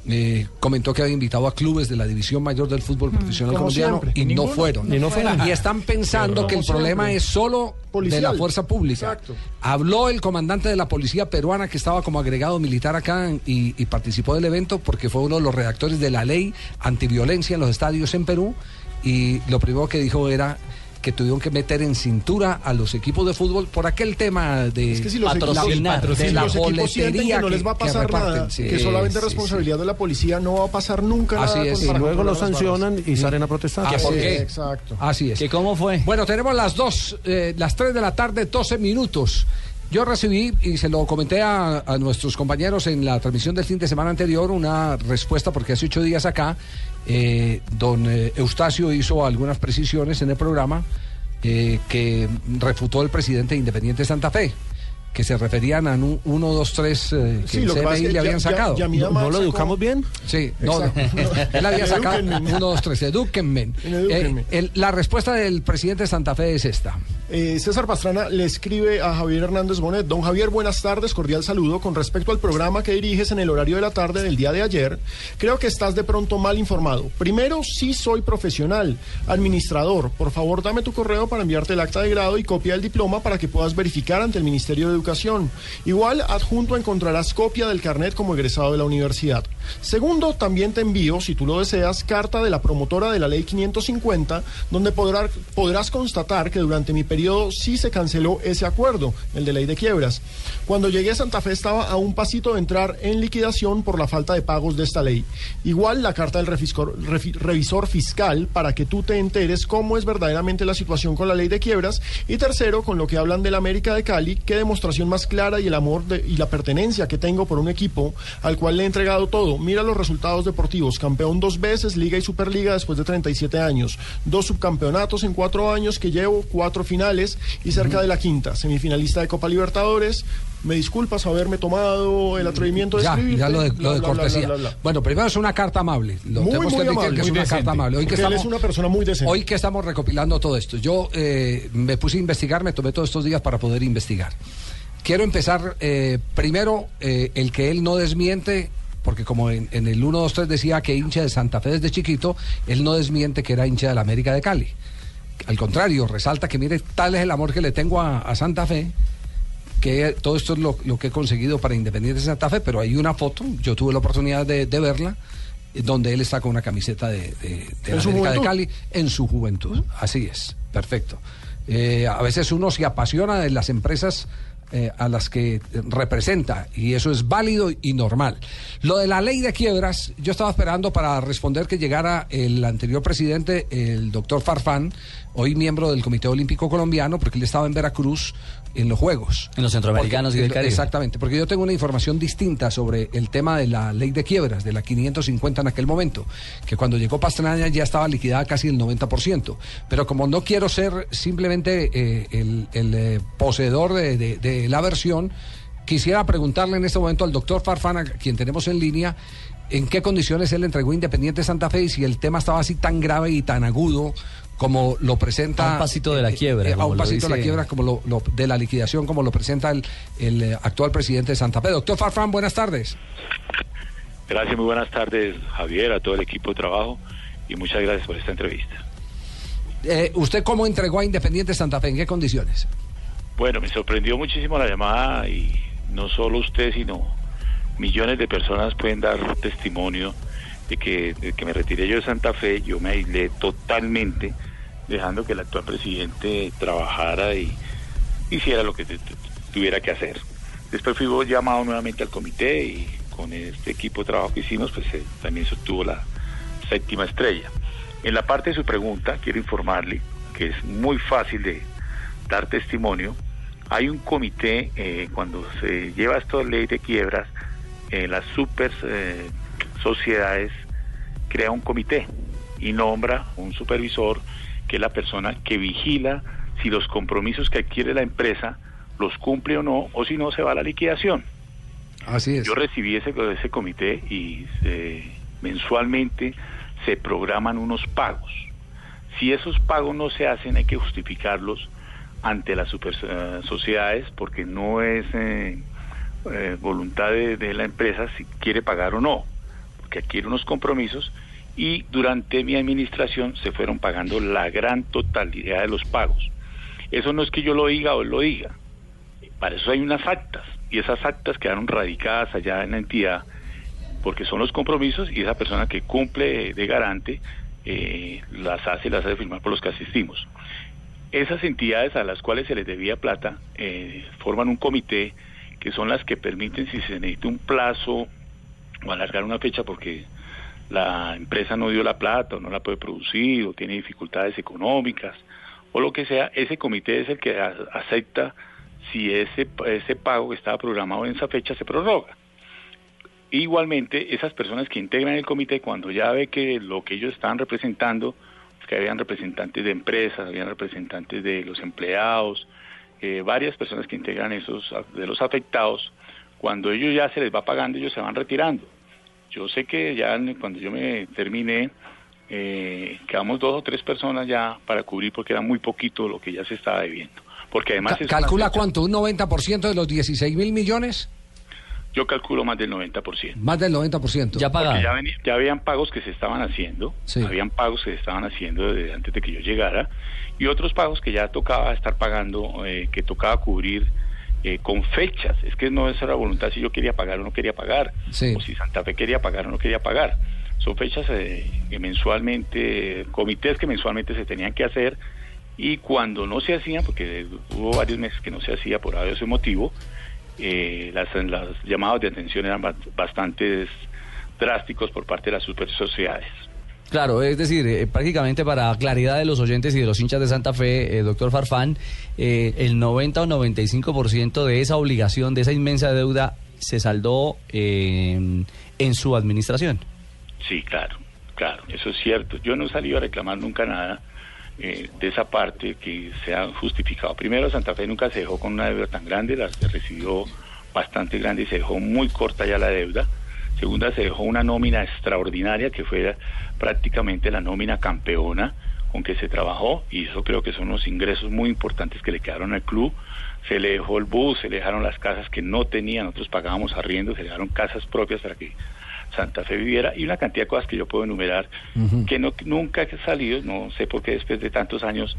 eh, comentó que había invitado a clubes de la división mayor del fútbol profesional como colombiano siempre. y no fueron. Y no fueron. Y están pensando que el siempre. problema es solo de la fuerza pública. Exacto. Habló el comandante de la policía peruana que estaba como agregado militar acá y, y participó del evento porque fue uno de los redactores de la ley antiviolencia en los estadios en Perú y lo primero que dijo era que tuvieron que meter en cintura a los equipos de fútbol por aquel tema de Es que si los la, de la los boletería que no les va a que pasar reparten. nada, Sí, que solamente es sí, responsabilidad de la policía, no va a pasar nunca Así nada. es. Y luego controlar lo las barras. sancionan y salen a protestar. ¿Que Así por es, qué? Exacto. Así es. ¿Que cómo fue? Bueno, tenemos las dos, eh, las tres de la tarde, 12 minutos. Yo recibí, y se lo comenté a, a nuestros compañeros en la transmisión del fin de semana anterior, una respuesta, porque hace ocho días acá, eh, don eh, Eustacio hizo algunas precisiones en el programa eh, que refutó el presidente de Independiente Santa Fe, que se referían a un 1, 2, 3 que Sí, el lo que pasa es CMI que le habían ya- ya- sacado. ya Mira, Max sacó- bien? Sí, no, no. Él había sacado Edúquenme. 1, 2, 3, edúquenme. Edúquenme. Eh, el- la respuesta del presidente de Santa Fe es esta. Eh, César Pastrana le escribe a Javier Hernández Bonet. Don Javier, buenas tardes, cordial saludo. Con respecto al programa que diriges en el horario de la tarde del día de ayer, creo que estás de pronto mal informado. Primero, sí soy profesional, administrador. Por favor, dame tu correo para enviarte el acta de grado y copia del diploma para que puedas verificar ante el Ministerio de Educación. Igual, adjunto encontrarás copia del carnet como egresado de la universidad. Segundo, también te envío, si tú lo deseas, carta de la promotora de la ley 550, donde podrá- podrás constatar que durante mi periodo sí se canceló ese acuerdo, el de ley de quiebras. Cuando llegué a Santa Fe estaba a un pasito de entrar en liquidación por la falta de pagos de esta ley. Igual la carta del refiscor- refi- revisor fiscal para que tú te enteres cómo es verdaderamente la situación con la ley de quiebras. Y tercero, con lo que hablan de la América de Cali, qué demostración más clara y el amor de- y la pertenencia que tengo por un equipo al cual le he entregado todo. Mira los resultados deportivos. Campeón dos veces, Liga y Superliga después de 37 años. Dos subcampeonatos en cuatro años que llevo, cuatro finales y cerca de la quinta. Semifinalista de Copa Libertadores. Me disculpas haberme tomado el atrevimiento de Ya, escribirte. ya lo de, Bla, lo de bla, bla, cortesía. bla, bla, bla. Bueno, primero es una carta amable. Lo Muy, tenemos muy que amable, que es muy una decente. carta amable. Hoy que, Porque él estamos, es una persona muy decente. hoy que estamos recopilando todo esto, yo eh, me puse a investigar, me tomé todos estos días para poder investigar. Quiero empezar eh, primero eh, el que él no desmiente, porque como en, en el 1, 2, 3 decía que hincha de Santa Fe desde chiquito, él no desmiente que era hincha de la América de Cali. Al contrario, resalta que mire, tal es el amor que le tengo a, a Santa Fe, que todo esto es lo, lo que he conseguido para Independiente de Santa Fe, pero hay una foto, yo tuve la oportunidad de, de verla, eh, donde él está con una camiseta de, de, de ¿En la América de? Cali en su juventud. Así es, perfecto. Eh, a veces uno se apasiona de las empresas eh, a las que representa y eso es válido y normal. Lo de la ley de quiebras, yo estaba esperando para responder que llegara el anterior presidente, el doctor Farfán, hoy miembro del Comité Olímpico Colombiano, porque él estaba en Veracruz en los Juegos. En los centroamericanos Porque- y del Caribe. Exactamente, porque yo tengo una información distinta sobre el tema de la ley de quiebras, de la 550 en aquel momento, que cuando llegó Pastrana ya estaba liquidada casi el 90%. Pero como no quiero ser simplemente eh, el, el, eh, poseedor de, de- de la versión, quisiera preguntarle en este momento al doctor Farfana, quien tenemos en línea, en qué condiciones él entregó Independiente Santa Fe y si el tema estaba así tan grave y tan agudo como lo presenta A un pasito de la eh, quiebra, eh, a como un lo pasito de la quiebra como lo, lo- de la liquidación como lo presenta el, el, eh, actual presidente de Santa Fe. Doctor Farfán, buenas tardes. Gracias, muy buenas tardes, Javier, a todo el equipo de trabajo y muchas gracias por esta entrevista. Eh, ¿Usted cómo entregó a Independiente Santa Fe? ¿En qué condiciones? Bueno, me sorprendió muchísimo la llamada y no solo usted, sino millones de personas pueden dar testimonio de que, que me retiré yo de Santa Fe, yo me aislé totalmente, dejando que el actual presidente trabajara y hiciera lo que tu- tu- tuviera que hacer. Después fui llamado nuevamente al comité y con este equipo de trabajo que hicimos, pues eh, también se obtuvo la séptima estrella. En la parte de su pregunta, quiero informarle que es muy fácil de dar testimonio. Hay un comité, eh, cuando se lleva esto de ley de quiebras, las super eh, sociedades crea un comité y nombra un supervisor que es la persona que vigila si los compromisos que adquiere la empresa los cumple o no, o si no se va a la liquidación. Así es. Yo recibí ese, ese comité y eh, mensualmente se programan unos pagos. Si esos pagos no se hacen, hay que justificarlos ante las super eh, sociedades porque no es eh, eh, voluntad de, de la empresa si quiere pagar o no, porque adquiere unos compromisos y durante mi administración se fueron pagando la gran totalidad de los pagos. Eso no es que yo lo diga o lo diga, para eso hay unas actas y esas actas quedaron radicadas allá en la entidad porque son los compromisos y esa persona que cumple de garante eh, las hace, las hace firmar por los que asistimos. Esas entidades a las cuales se les debía plata eh, forman un comité que son las que permiten si se necesita un plazo o alargar una fecha porque la empresa no dio la plata o no la puede producir o tiene dificultades económicas o lo que sea, ese comité es el que acepta si ese, ese pago que estaba programado en esa fecha se prorroga. Igualmente, esas personas que integran el comité, cuando ya ve que lo que ellos estaban representando, que habían representantes de empresas, habían representantes de los empleados, eh, varias personas que integran esos de los afectados, cuando ellos ya se les va pagando, ellos se van retirando. Yo sé que ya cuando yo me terminé, eh, quedamos dos o tres personas ya para cubrir porque era muy poquito lo que ya se estaba debiendo. Porque además Ca- ¿Calcula cuánto? ¿Un 90% de los 16 mil millones? yo calculo más del 90%. Más del 90%. Ya Porque ya, venía- ya habían pagos que se estaban haciendo, habían pagos que se estaban haciendo desde antes de que yo llegara, y otros pagos que ya tocaba estar pagando, eh, que tocaba cubrir eh, con fechas. Es que no es la voluntad si yo quería pagar o no quería pagar, o si Santa Fe quería pagar o no quería pagar. Son fechas eh, que mensualmente, comités que mensualmente se tenían que hacer, y cuando no se hacían, porque hubo varios meses que no se hacía por ese motivo, eh, las, las llamadas de atención eran ba- bastante drásticos por parte de las super sociedades. Claro, es decir, eh, prácticamente para claridad de los oyentes y de los hinchas de Santa Fe, eh, doctor Farfán, eh, el 90 o 95% de esa obligación, de esa inmensa deuda, se saldó eh, en su administración. Sí, claro, claro, eso es cierto. Yo no he salido a reclamar nunca nada de esa parte que sea justificado. Primero, Santa Fe nunca se dejó con una deuda tan grande, la se recibió bastante grande y se dejó muy corta ya la deuda. Segunda, se dejó una nómina extraordinaria que fue prácticamente la nómina campeona con que se trabajó y eso creo que son unos ingresos muy importantes que le quedaron al club. Se le dejó el bus, se le dejaron las casas que no tenían, nosotros pagábamos arriendo, se le dejaron casas propias para que Santa Fe viviera y una cantidad de cosas que yo puedo enumerar que no, nunca he salido, no sé por qué después de tantos años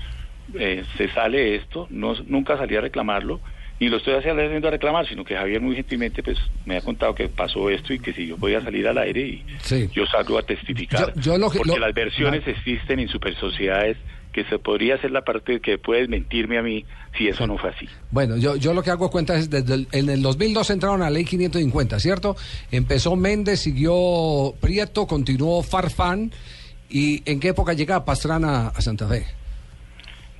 eh, se sale esto, no, nunca salí a reclamarlo, ni lo estoy haciendo a reclamar, sino que Javier muy gentilmente pues me ha contado que pasó esto y que si yo podía salir al aire y Sí. yo salgo a testificar, Yo- yo lo que- porque lo- las versiones existen en super sociedades que se podría hacer la parte que puedes mentirme a mí si eso no fue así. Bueno, yo, yo lo que hago cuenta es desde el, en el 2002 entraron a la ley 550, ¿cierto? Empezó Méndez, siguió Prieto, continuó Farfán. ¿Y en qué época llega Pastrana a Santa Fe?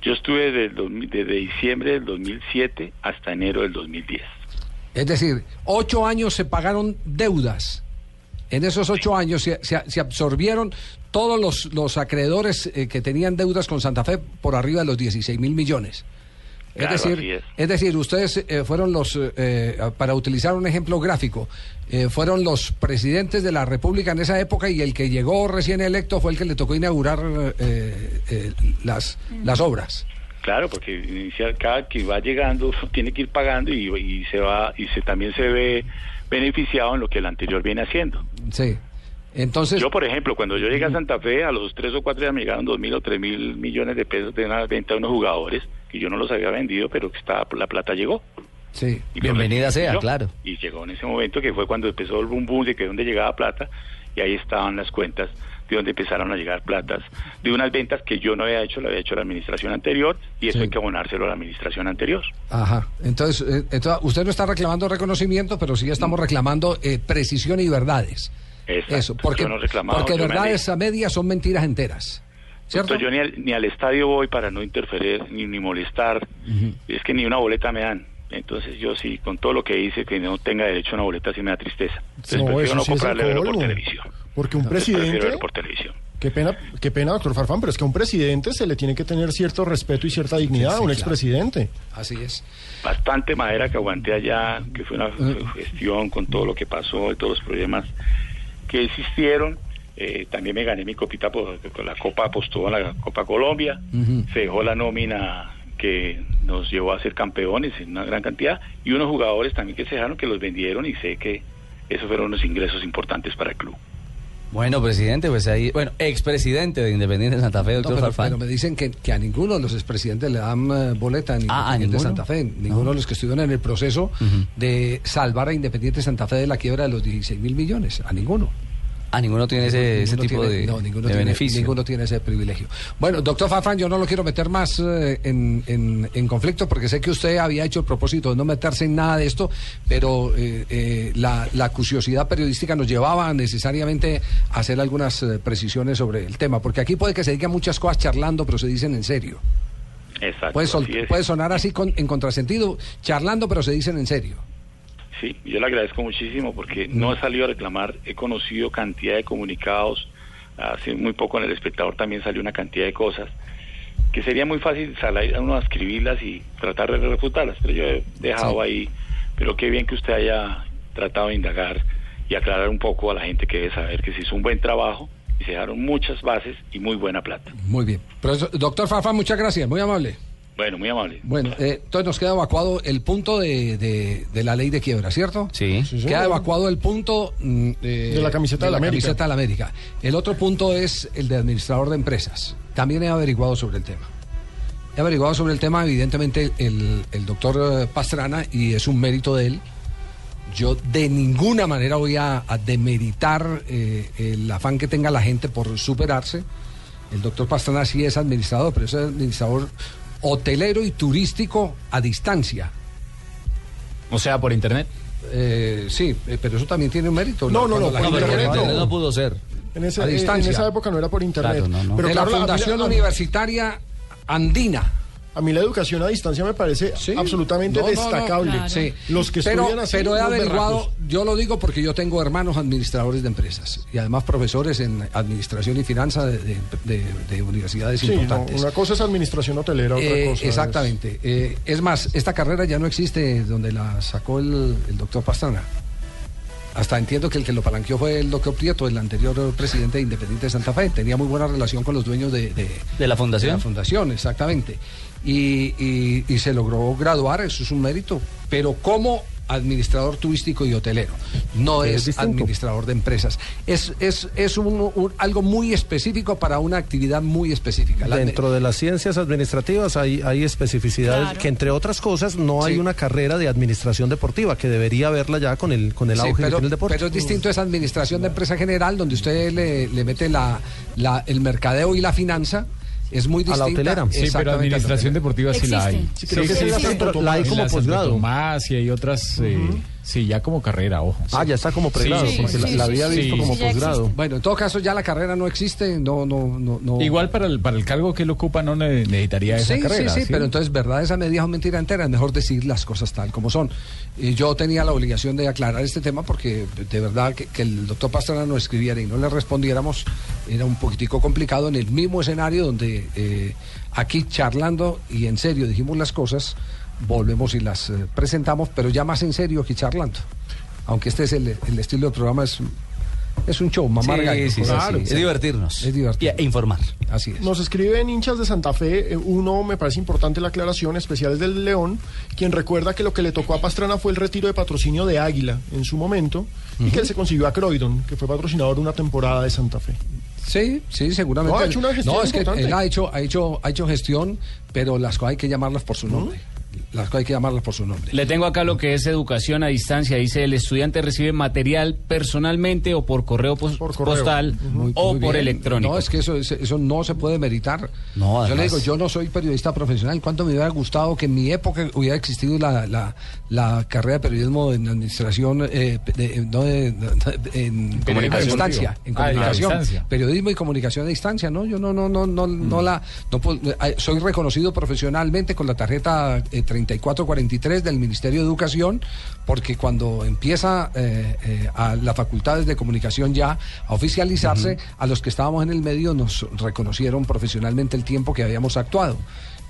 Yo estuve desde, el 2000 desde diciembre del 2007 hasta enero del 2010. Es decir, ocho años se pagaron deudas. En esos ocho años se, se- se absorbieron todos los, los acreedores eh, que tenían deudas con Santa Fe por arriba de los 16 mil millones. Claro, es, decir, es. decir, ustedes eh, fueron los, eh, para utilizar un ejemplo gráfico, eh, fueron los presidentes de la República en esa época y el que llegó recién electo fue el que le tocó inaugurar eh, las, las obras. Claro, porque inicial, cada que va llegando tiene que ir pagando y, y se va y se también se ve beneficiado en lo que el anterior viene haciendo. Sí. Entonces, Yo, por ejemplo, cuando yo llegué a Santa Fe, a los tres o cuatro días me llegaron dos mil o tres mil millones de pesos de una venta de unos jugadores que yo no los había vendido, pero que estaba, la plata llegó. sí. Y Bienvenida sea, yo. claro. Y llegó en ese momento que fue cuando empezó el boom boom de que dónde llegaba plata y ahí estaban las cuentas de donde empezaron a llegar platas de unas ventas que yo no había hecho, lo había hecho la administración anterior y eso Sí. hay que abonárselo a la administración anterior. Ajá. Entonces, eh, entonces, usted no está reclamando reconocimiento, pero sí estamos reclamando eh, precisión y verdades. Exacto. Eso, porque, Yo no reclamado, porque yo me verdades a medias son mentiras enteras. ¿Cierto? Entonces, yo ni al, ni al estadio voy para no interferir ni, ni molestar. Es que ni una boleta me dan. Entonces yo sí, con todo lo que hice, que no tenga derecho a una boleta, sí me da tristeza. Entonces No, prefiero eso no sí comprarle verlo por televisión. Porque un Entonces, presidente... verlo por televisión. Qué pena, qué pena, doctor Farfán, pero es que a un presidente se le tiene que tener cierto respeto y cierta dignidad Sí, a sí, un claro. expresidente. Así es. bastante madera que aguanté allá, que fue una Mm. gestión con todo lo que pasó y todos los problemas que existieron. Eh, también me gané mi copita por, la Copa Apostó, la Copa Colombia. Se dejó la nómina que nos llevó a ser campeones en una gran cantidad y unos jugadores también que se dejaron que los vendieron y sé que esos fueron unos ingresos importantes para el club. Bueno, presidente, pues ahí, bueno, expresidente de Independiente de Santa Fe, No, doctor pero, Farfán. pero me dicen que, que a ninguno de los expresidentes le dan eh, boleta a Ah, ¿a Independiente ninguno? Santa Fe. Ninguno de los que estuvieron en el proceso de salvar a Independiente Santa Fe de la quiebra de los 16 mil millones. A ninguno. Ah, ninguno tiene ese, tipo tiene- de, no, ninguno de tiene- beneficio. Ninguno tiene ese privilegio. Bueno, doctor Farfán, yo no lo quiero meter más eh, en, en- en conflicto porque sé que usted había hecho el propósito de no meterse en nada de esto, pero eh, eh, la, la curiosidad periodística nos llevaba necesariamente a hacer algunas eh, precisiones sobre el tema, porque aquí puede que se digan muchas cosas charlando, pero se dicen en serio. Exacto. Puede, sol- puede sonar así con- en contrasentido, charlando, pero se dicen en serio. Sí, yo le agradezco muchísimo porque no he salido a reclamar, he conocido cantidad de comunicados, hace muy poco en El Espectador también salió una cantidad de cosas que sería muy fácil salir a uno a escribirlas y tratar de refutarlas, pero yo he dejado Sí. ahí, pero qué bien que usted haya tratado de indagar y aclarar un poco a la gente que debe saber que se hizo un buen trabajo y se dejaron muchas bases y muy buena plata. Muy bien. Doctor Farfán, muchas gracias, muy amable. Bueno, muy amable. Bueno, eh, entonces nos queda evacuado el punto de, de- de la ley de quiebra, ¿cierto? Sí. Queda evacuado el punto mm, eh, De la camiseta de la América. camiseta de la América. El otro punto es el de administrador de empresas. También he averiguado sobre el tema. He averiguado sobre el tema, evidentemente, el, el doctor eh, Pastrana, y es un mérito de él. Yo de ninguna manera voy a, a demeritar eh, el afán que tenga la gente por superarse. El doctor Pastrana sí es administrador, pero es administrador hotelero y turístico a distancia. O sea, por internet. Eh, sí, eh, pero eso también tiene un mérito. No, no, no, por internet no. no pudo ser. En, ese- A distancia. en esa época no era por internet. Claro, no, no. Pero de claro, la Fundación Universitaria Andina. A mí la educación a distancia me parece absolutamente No, no, no, destacable. claro. Sí. Los que pero, estudian así, pero he averiguado, berracos. yo lo digo porque yo tengo hermanos administradores de empresas y además profesores en administración y finanzas de, de- de- de universidades Sí, no, importantes. una cosa es administración hotelera, otra Eh, cosa es- exactamente. Eh, es más, esta carrera ya no existe donde la sacó el, el doctor Pastrana. Hasta entiendo que el que lo palanqueó fue el doctor Prieto, el anterior presidente de Independiente de Santa Fe. Tenía muy buena relación con los dueños de, de, ¿De la fundación? de la fundación, exactamente. Y, y- y se logró graduar, eso es un mérito. Pero como administrador turístico y hotelero, no es es, administrador de empresas. Es, es, es un- un- algo muy específico para una actividad muy específica. La- Dentro de las ciencias administrativas hay, hay especificidades Claro. que, entre otras cosas, no hay una carrera de administración deportiva, que debería haberla ya con el, con el Sí, auge que pero, tiene el deporte. pero es distinto esa administración de empresa general, donde usted le, le mete la, la- el mercadeo y la finanza. Es muy A la distinta. hotelera. Sí, pero administración deportiva sí la hay. Sí, creo que sí, sí, la hay como posgrado. Tomás y hay otras, eh, sí, ya como carrera, ojo. Ah, ya está como pregrado, Sí, porque sí, la, sí, la había sí, visto sí, como sí, posgrado. Bueno, en todo caso ya la carrera no existe, no, no, no, no. Igual para el, para el cargo que él ocupa no ne- necesitaría esa sí, carrera. sí, sí, pero entonces verdad esa medida o mentira entera, es mejor decir las cosas tal como son. Y yo tenía la obligación de aclarar este tema porque de verdad que, que el doctor Pastrana no escribiera y no le respondiéramos era un poquitico complicado en el mismo escenario donde eh, aquí charlando y en serio dijimos las cosas, volvemos y las eh, presentamos, pero ya más en serio que charlando. Aunque este es el, el estilo del programa, es, es un show, mamar Sí, gallo, sí, sí, claro. sí. Es divertirnos. Es divertirnos. Y- e informar. Así es. Nos escriben hinchas de Santa Fe, eh, uno me parece importante la aclaración, especial es del León, quien recuerda que lo que le tocó a Pastrana fue el retiro de patrocinio de Águila en su momento y que él se consiguió a Croydon, que fue patrocinador una temporada de Santa Fe. Sí, sí, seguramente. No, ha hecho una gestión No, es que importante. él ha hecho, ha hecho, ha hecho gestión, pero las cosas hay que llamarlas por su nombre. Las cosas hay que llamarlas por su nombre. Le tengo acá lo que es educación a distancia. Dice, el estudiante recibe material personalmente o por correo, pos- correo. postal Muy- o muy por bien. electrónico. No, es que eso, es- eso no se puede meritar. No, yo le además- digo, yo no soy periodista profesional. ¿Cuánto me hubiera gustado que en mi época hubiera existido la, la, la carrera de periodismo en administración, eh, de- no de- de- en Comunicación. a distancia, en Ah, comunicación, distancia. periodismo y comunicación a distancia, ¿no? Yo no, no, no, no, no la, no puedo- eh, soy reconocido profesionalmente con la tarjeta eh, 3443 del Ministerio de Educación, porque cuando empieza eh, eh, a las facultades de comunicación ya a oficializarse, a los que estábamos en el medio nos reconocieron profesionalmente el tiempo que habíamos actuado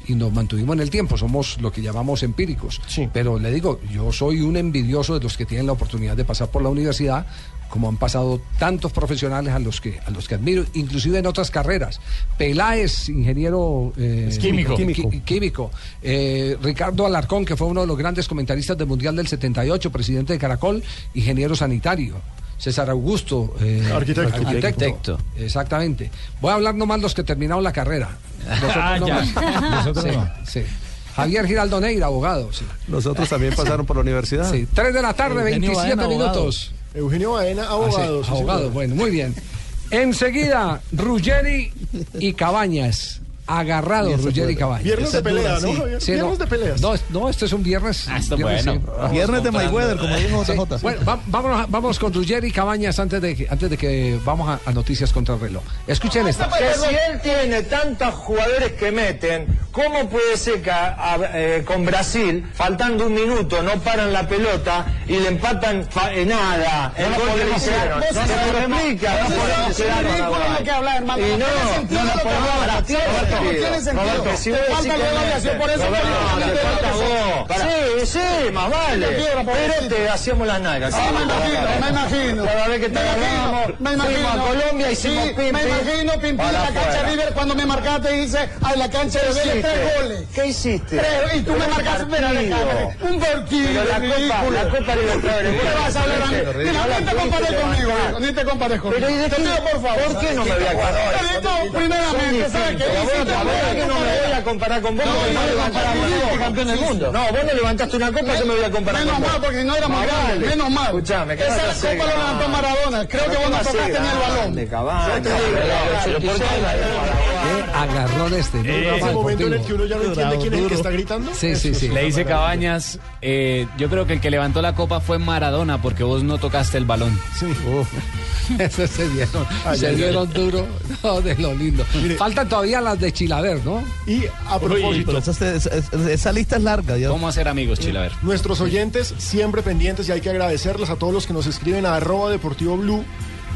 y nos mantuvimos en el tiempo, somos lo que llamamos empíricos. Pero le digo, yo soy un envidioso de los que tienen la oportunidad de pasar por la universidad, como han pasado tantos profesionales a los que a los que admiro, inclusive en otras carreras. Peláez, ingeniero eh, Es químico. Eh, Ricardo Alarcón, que fue uno de los grandes comentaristas del Mundial del 78, presidente de Caracol, ingeniero sanitario. César Augusto, eh, Arquitecto. arquitecto. Exactamente. Voy a hablar nomás los que terminaron la carrera. Nosotros Ah, no ya. más. Nosotros Sí, no. sí. Javier Giraldo Neira, abogado. sí. Nosotros también pasaron por la universidad. Sí, 3 de la tarde, Eugenio 27 Baena, abogado. minutos. Eugenio Baena, Ah, sí, abogado. sí, señor. bueno, muy bien. Enseguida, Ruggeri y Cabañas. Agarrados, Ruggeri. Cabañas. Viernes de pelea, ¿no, sí. Viernes no. de peleas. No, es- no, este es un viernes. Ah, está viernes, bueno. sí. Viernes de Mayweather, como dijo Sí. JJ. Bueno, va- vámonos, vámonos con Ruggeri y Cabañas antes de, que- antes de que vamos a, a noticias contra el reloj. Escuchen esta. Que si él tiene tantos jugadores que meten, ¿cómo puede ser que a- a- eh, con Brasil, faltando un minuto, no paran la pelota y le empatan fa- eh, nada? El gol que le hicieron. No se lo explica, no podemos. Y no, no podemos tiene sentido. Roberto, si no. Sí, sí, más vale. Pero te hacíamos las nalgas. Sí, me imagino, me imagino. Cada vez que te Me imagino, agarramos, me fuimos imagino. a Colombia, hicimos Sí, pim, Me imagino, pim, la cancha River cuando me marcaste dice, a la cancha de ¿Qué Vélez tres goles. ¿Qué hiciste? Y tú me marcaste, espera. Un partido, la Copa- la Copa Libertadores, ¿Qué vas a hablar a mí? No ni te compares conmigo, ni te compares conmigo. Pero ¿y de Te pido por favor. ¿Por qué no me voy a primeramente, ¿sabes qué? Que no me voy a comparar con vos No, porque no, no copa campeón del mundo. No, vos no levantaste una copa, yo me voy a comparar Menos con vos. mal, porque si no éramos Más grandes, menos mal. Escuchame, ¿qué Esa copa lo levantó Maradona. Creo que vos no tocaste ni el balón. De. Qué agarrón este. Eh, ese momento en el que uno ya no entiende quién es el que está gritando. Sí, sí, sí. Le dice Cabañas, eh, yo creo que el que levantó la copa fue Maradona porque vos no tocaste el balón. Sí. Eso se dieron, Ay, se ay, dieron duro. No, de lo lindo. Faltan todavía las de Chilaver, ¿no? Y a propósito, esa, esa- esa- esa lista es larga. ya. ¿Cómo hacer amigos, Chilaver? nuestros oyentes siempre pendientes y hay que agradecerles a todos los que nos escriben a arroba deportivo blue.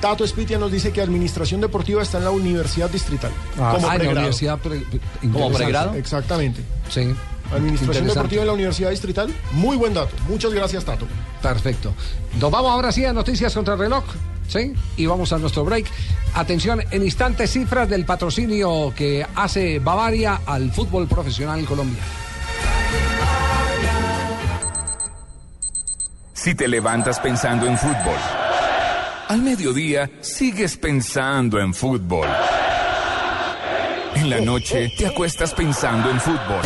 Tato Espitia nos dice que Administración Deportiva está en la Universidad Distrital. Ah, como en la pregrado. universidad. pre- interesante. pregrado? Exactamente. Sí. Administración. Deportiva en la Universidad Distrital. Muy buen dato. Muchas gracias, Tato. Perfecto. Nos vamos ahora sí a noticias contra el reloj. ¿Sí? Y vamos a nuestro break. Atención, en instantes cifras del patrocinio que hace Bavaria al fútbol profesional colombiano. Si te levantas pensando en fútbol, al mediodía sigues pensando en fútbol. En la noche te acuestas pensando en fútbol.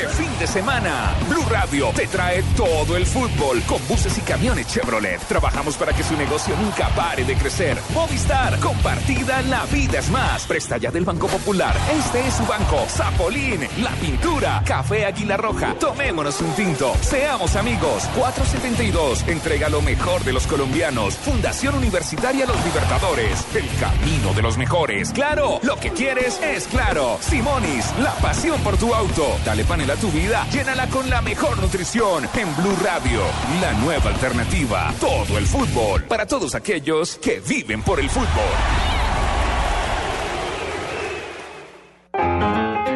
Este fin de semana, Blue Radio te trae todo el fútbol con buses y camiones Chevrolet. Trabajamos para que su negocio nunca pare de crecer. Movistar, compartida, la vida es más. Presta ya del Banco Popular. Este es su banco. Zapolín, la pintura, Café Águila Roja. Tomémonos un tinto. Seamos amigos. 472. Entrega lo mejor de los colombianos. Fundación Universitaria Los Libertadores. El camino de los mejores. Claro, lo que quieres es claro. Simonis, la pasión por tu auto. Dale panel a tu vida. Llénala con la mejor nutrición. En Blue Radio, la nueva alternativa. Todo el fútbol. Para todos aquellos que viven por el fútbol.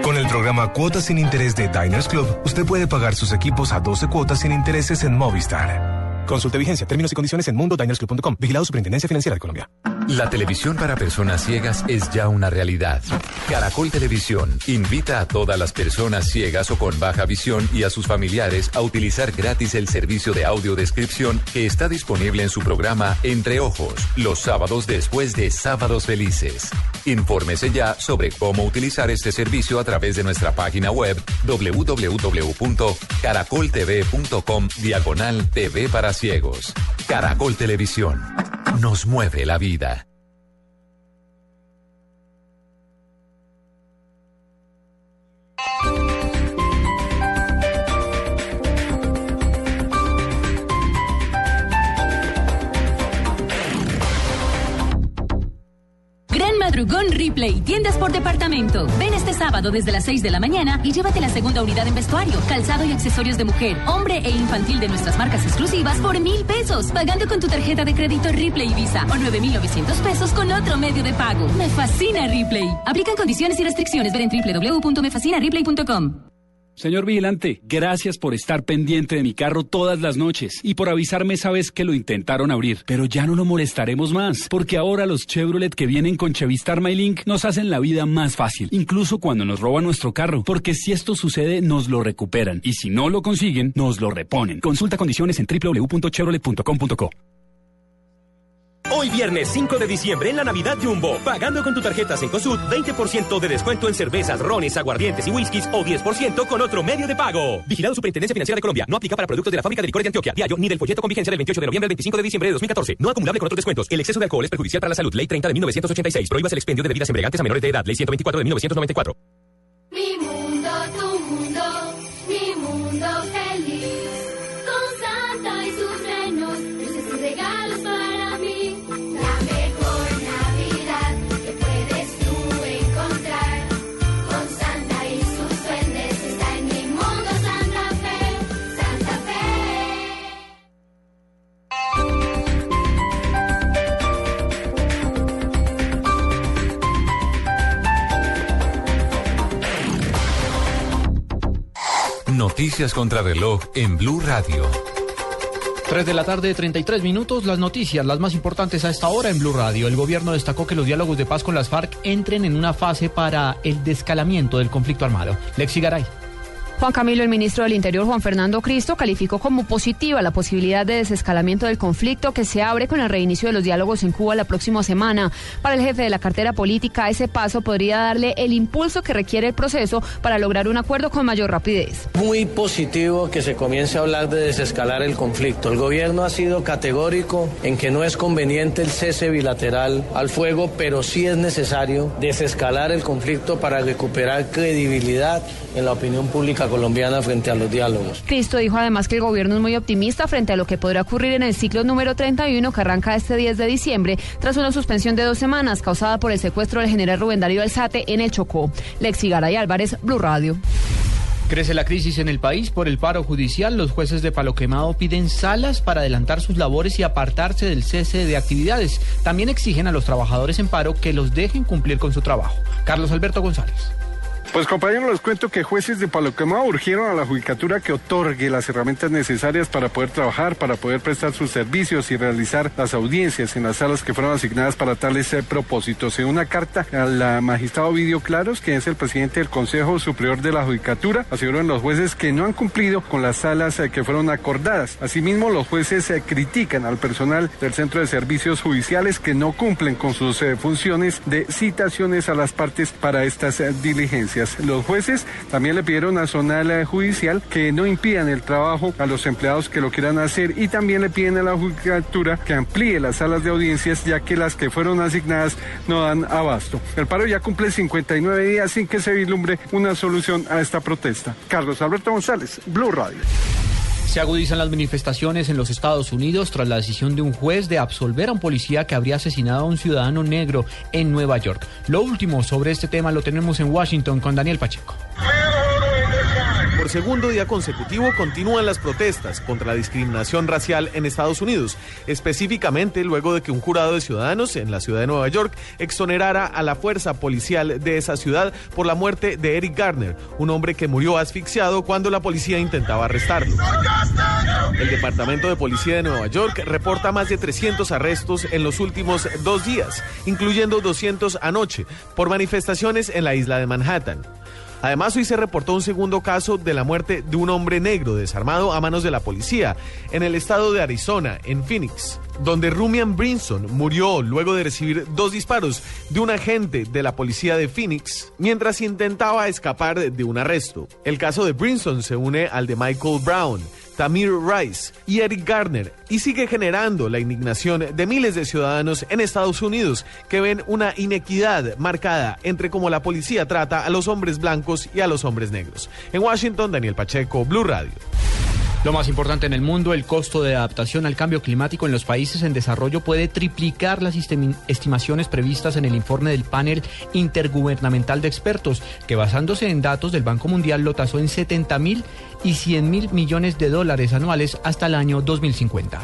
Con el programa Cuotas sin Interés de Diners Club, usted puede pagar sus equipos a 12 cuotas sin intereses en Movistar. Consulte vigencia, términos y condiciones en mundodinersclub.com. Vigilado Superintendencia Financiera de Colombia. La televisión para personas ciegas es ya una realidad. Caracol Televisión invita a todas las personas ciegas o con baja visión y a sus familiares a utilizar gratis el servicio de audiodescripción que está disponible en su programa Entre Ojos, los sábados después de Sábados Felices. Infórmese ya sobre cómo utilizar este servicio a través de nuestra página web www.caracoltv.com diagonal TV para ciegos. Caracol Televisión. Nos mueve la vida. Gran madrugón. Ripley, tiendas por departamento. Ven este sábado desde las 6 de la mañana y llévate la segunda unidad en vestuario, calzado y accesorios de mujer, hombre e infantil de nuestras marcas exclusivas por mil pesos, pagando con tu tarjeta de crédito Ripley Visa o 9,900 pesos con otro medio de pago. Me fascina Ripley. Aplican condiciones y restricciones. Ver en www.mefascinaripley.com. Señor vigilante, gracias por estar pendiente de mi carro todas las noches y por avisarme esa vez que lo intentaron abrir. Pero ya no lo molestaremos más, porque ahora los Chevrolet que vienen con Chevistar MyLink nos hacen la vida más fácil, incluso cuando nos roban nuestro carro, porque si esto sucede nos lo recuperan y si no lo consiguen, nos lo reponen. Consulta condiciones en www.chevrolet.com.co. Hoy viernes 5 de diciembre en la Navidad Jumbo, pagando con tu tarjeta Cencosud, 20% de descuento en cervezas, rones, aguardientes y whiskies o 10% con otro medio de pago. Vigilado Superintendencia Financiera de Colombia. No aplica para productos de la fábrica de licores de Antioquia, Diario, ni del folleto con vigencia del 28 de noviembre al 25 de diciembre de 2014. No acumulable con otros descuentos. El exceso de alcohol es perjudicial para la salud. Ley 30 de 1986. Prohíbas el expendio de bebidas embriagantes a menores de edad. Ley 124 de 1994. Noticias contra reloj en Blue Radio. 3 de la tarde, 33 minutos. Las noticias, las más importantes a esta hora en Blue Radio. El gobierno destacó que los diálogos de paz con las FARC entren en una fase para el descalamiento del conflicto armado. Lexi Garay. Juan Camilo, el ministro del Interior, Juan Fernando Cristo, calificó como positiva la posibilidad de desescalamiento del conflicto que se abre con el reinicio de los diálogos en Cuba la próxima semana. Para el jefe de la cartera política, ese paso podría darle el impulso que requiere el proceso para lograr un acuerdo con mayor rapidez. Muy positivo que se comience a hablar de desescalar el conflicto. El gobierno ha sido categórico en que no es conveniente el cese bilateral al fuego, pero sí es necesario desescalar el conflicto para recuperar credibilidad en la opinión pública colombiana frente a los diálogos. Cristo dijo además que el gobierno es muy optimista frente a lo que podrá ocurrir en el ciclo número 31 que arranca este 10 de diciembre tras una suspensión de dos semanas causada por el secuestro del general Rubén Darío Alzate en el Chocó. Lexi Garay Álvarez, Blue Radio. Crece la crisis en el país por el paro judicial. Los jueces de Palo Quemado piden salas para adelantar sus labores y apartarse del cese de actividades. También exigen a los trabajadores en paro que los dejen cumplir con su trabajo. Carlos Alberto González. Pues compañeros, les cuento que jueces de Palo Quemado urgieron a la judicatura que otorgue las herramientas necesarias para poder trabajar, para poder prestar sus servicios y realizar las audiencias en las salas que fueron asignadas para tales eh, propósitos. En una carta al magistrado Vidio Claros, que es el presidente del Consejo Superior de la Judicatura, aseguran los jueces que no han cumplido con las salas eh, que fueron acordadas. Asimismo, los jueces eh, critican al personal del Centro de Servicios Judiciales que no cumplen con sus funciones de citaciones a las partes para estas eh, Los jueces también le pidieron a Zonal eh, Judicial que no impidan el trabajo a los empleados que lo quieran hacer y también le piden a la Judicatura que amplíe las salas de audiencias ya que las que fueron asignadas no dan abasto. El paro ya cumple 59 días sin que se vislumbre una solución a esta protesta. Carlos Alberto González, Blue Radio. Se agudizan las manifestaciones en los Estados Unidos tras la decisión de un juez de absolver a un policía que habría asesinado a un ciudadano negro en Nueva York. Lo último sobre este tema lo tenemos en Washington con Daniel Pacheco. Por segundo día consecutivo continúan las protestas contra la discriminación racial en Estados Unidos, específicamente luego de que un jurado de ciudadanos en la ciudad de Nueva York exonerara a la fuerza policial de esa ciudad por la muerte de Eric Garner, un hombre que murió asfixiado cuando la policía intentaba arrestarlo. El Departamento de Policía de Nueva York reporta más de 300 arrestos en los últimos dos días, incluyendo 200 anoche, por manifestaciones en la isla de Manhattan. Además, hoy se reportó un segundo caso de la muerte de un hombre negro desarmado a manos de la policía en el estado de Arizona, en Phoenix, donde Rumian Brinson murió luego de recibir dos disparos de un agente de la policía de Phoenix mientras intentaba escapar de un arresto. El caso de Brinson se une al de Michael Brown. Tamir Rice y Eric Garner y sigue generando la indignación de miles de ciudadanos en Estados Unidos que ven una inequidad marcada entre cómo la policía trata a los hombres blancos y a los hombres negros. En Washington, Daniel Pacheco, Blue Radio. Lo más importante en el mundo, el costo de adaptación al cambio climático en los países en desarrollo puede triplicar las estimaciones previstas en el informe del panel intergubernamental de expertos, que basándose en datos del Banco Mundial lo tasó en 70 mil y 100 mil millones de dólares anuales hasta el año 2050.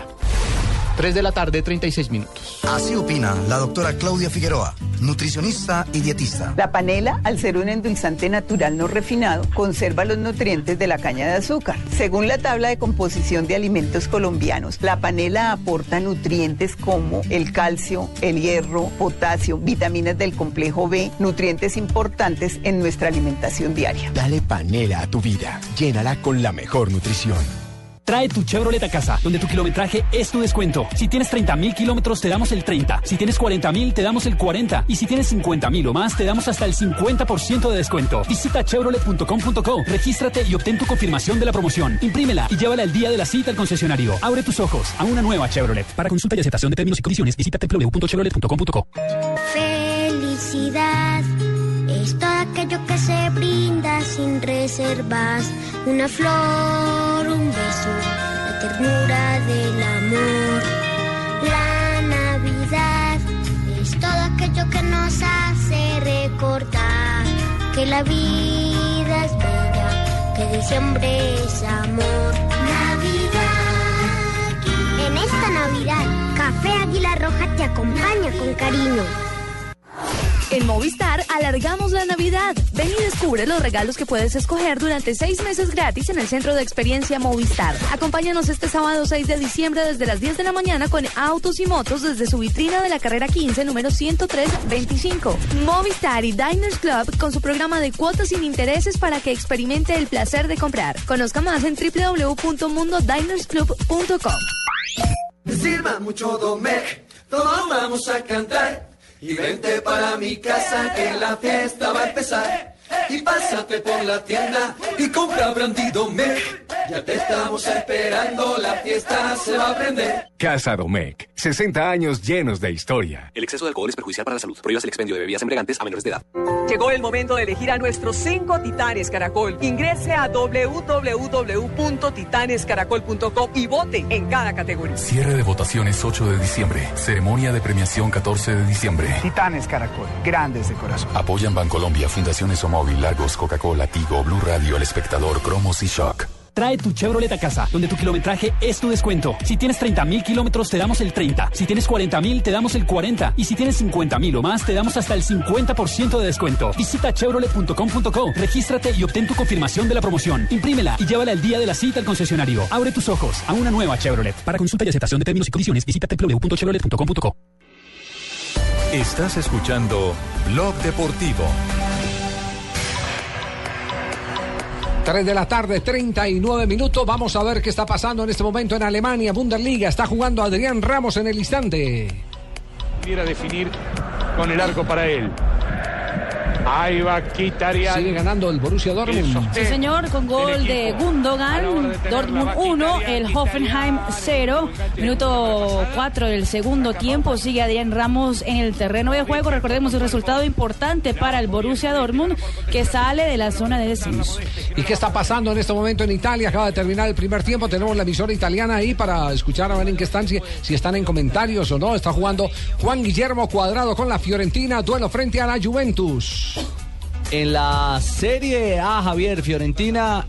3 de la tarde, 36 minutos. Así opina la doctora Claudia Figueroa, nutricionista y dietista. La panela, al ser un endulzante natural no refinado, conserva los nutrientes de la caña de azúcar. Según la tabla de composición de alimentos colombianos, la panela aporta nutrientes como el calcio, el hierro, potasio, vitaminas del complejo B, nutrientes importantes en nuestra alimentación diaria. Dale panela a tu vida. Llénala con la mejor nutrición. Trae tu Chevrolet a casa, donde tu kilometraje es tu descuento. Si tienes 30 mil kilómetros, te damos el 30. Si tienes 40 mil, te damos el 40. Y si tienes 50 mil o más, te damos hasta el 50% de descuento. Visita chevrolet.com.co, regístrate y obtén tu confirmación de la promoción. Imprímela y llévala el día de la cita al concesionario. Abre tus ojos a una nueva Chevrolet. Para consulta y aceptación de términos y condiciones, visita www.chevrolet.com.co. Felicidad es todo aquello que se brinda sin reservas. Una flor, que la vida es bella, que diciembre es amor. Navidad. En esta Navidad, Café Águila Roja te acompaña con cariño. En Movistar alargamos la Navidad. Ven y descubre los regalos que puedes escoger durante seis meses gratis en el centro de experiencia Movistar. Acompáñanos este sábado 6 de diciembre desde las 10 de la mañana con autos y motos desde su vitrina de la carrera 15, número 10325. Movistar y Diners Club con su programa de cuotas sin intereses para que experimente el placer de comprar. Conozca más en www.mundodinersclub.com. Vamos a cantar. Y vente para mi casa que la fiesta va a empezar. Y pásate por la tienda y compra Brandy Domec. Ya te estamos esperando, la fiesta se va a prender. Casa Domecq, 60 años llenos de historia. El exceso de alcohol es perjudicial para la salud. Prohíbas el expendio de bebidas embriagantes a menores de edad. Llegó el momento de elegir a nuestros cinco titanes Caracol. Ingrese a www.titanescaracol.com y vote en cada categoría. Cierre de votaciones 8 de diciembre. Ceremonia de premiación 14 de diciembre. Titanes Caracol, grandes de corazón. Apoyan Bancolombia, Fundaciones Omóvil, Lagos, Coca-Cola, Tigo, Blue Radio, El Espectador, Cromos y Shock. Trae tu Chevrolet a casa, donde tu kilometraje es tu descuento. Si tienes 30 mil kilómetros, te damos el 30. Si tienes 40 mil, te damos el 40. Y si tienes 50 mil o más, te damos hasta el 50% de descuento. Visita chevrolet.com.co, regístrate y obtén tu confirmación de la promoción. Imprímela y llévala el día de la cita al concesionario. Abre tus ojos a una nueva Chevrolet. Para consulta y aceptación de términos y condiciones, visita www.chevrolet.com.co. Estás escuchando Blog Deportivo. 3 de la tarde, 39 minutos. Vamos a ver qué está pasando en este momento en Alemania, Bundesliga. Está jugando Adrián Ramos en el instante. Quiera definir con el arco para él. Ahí va Kitarian. Sigue ganando el Borussia Dortmund. Sí, señor, con gol de Gundogan, Dortmund 1, el Hoffenheim 0. Minuto 4 del segundo tiempo, sigue Adrián Ramos en el terreno de juego. Recordemos un resultado importante para el Borussia Dortmund, que sale de la zona de descenso. ¿Y qué está pasando en este momento en Italia? Acaba de terminar el primer tiempo. Tenemos la emisora italiana ahí para escuchar a ver en qué están, si, si están en comentarios o no. Está jugando Juan Guillermo Cuadrado con la Fiorentina, duelo frente a la Juventus. En la Serie A, Javier, Fiorentina.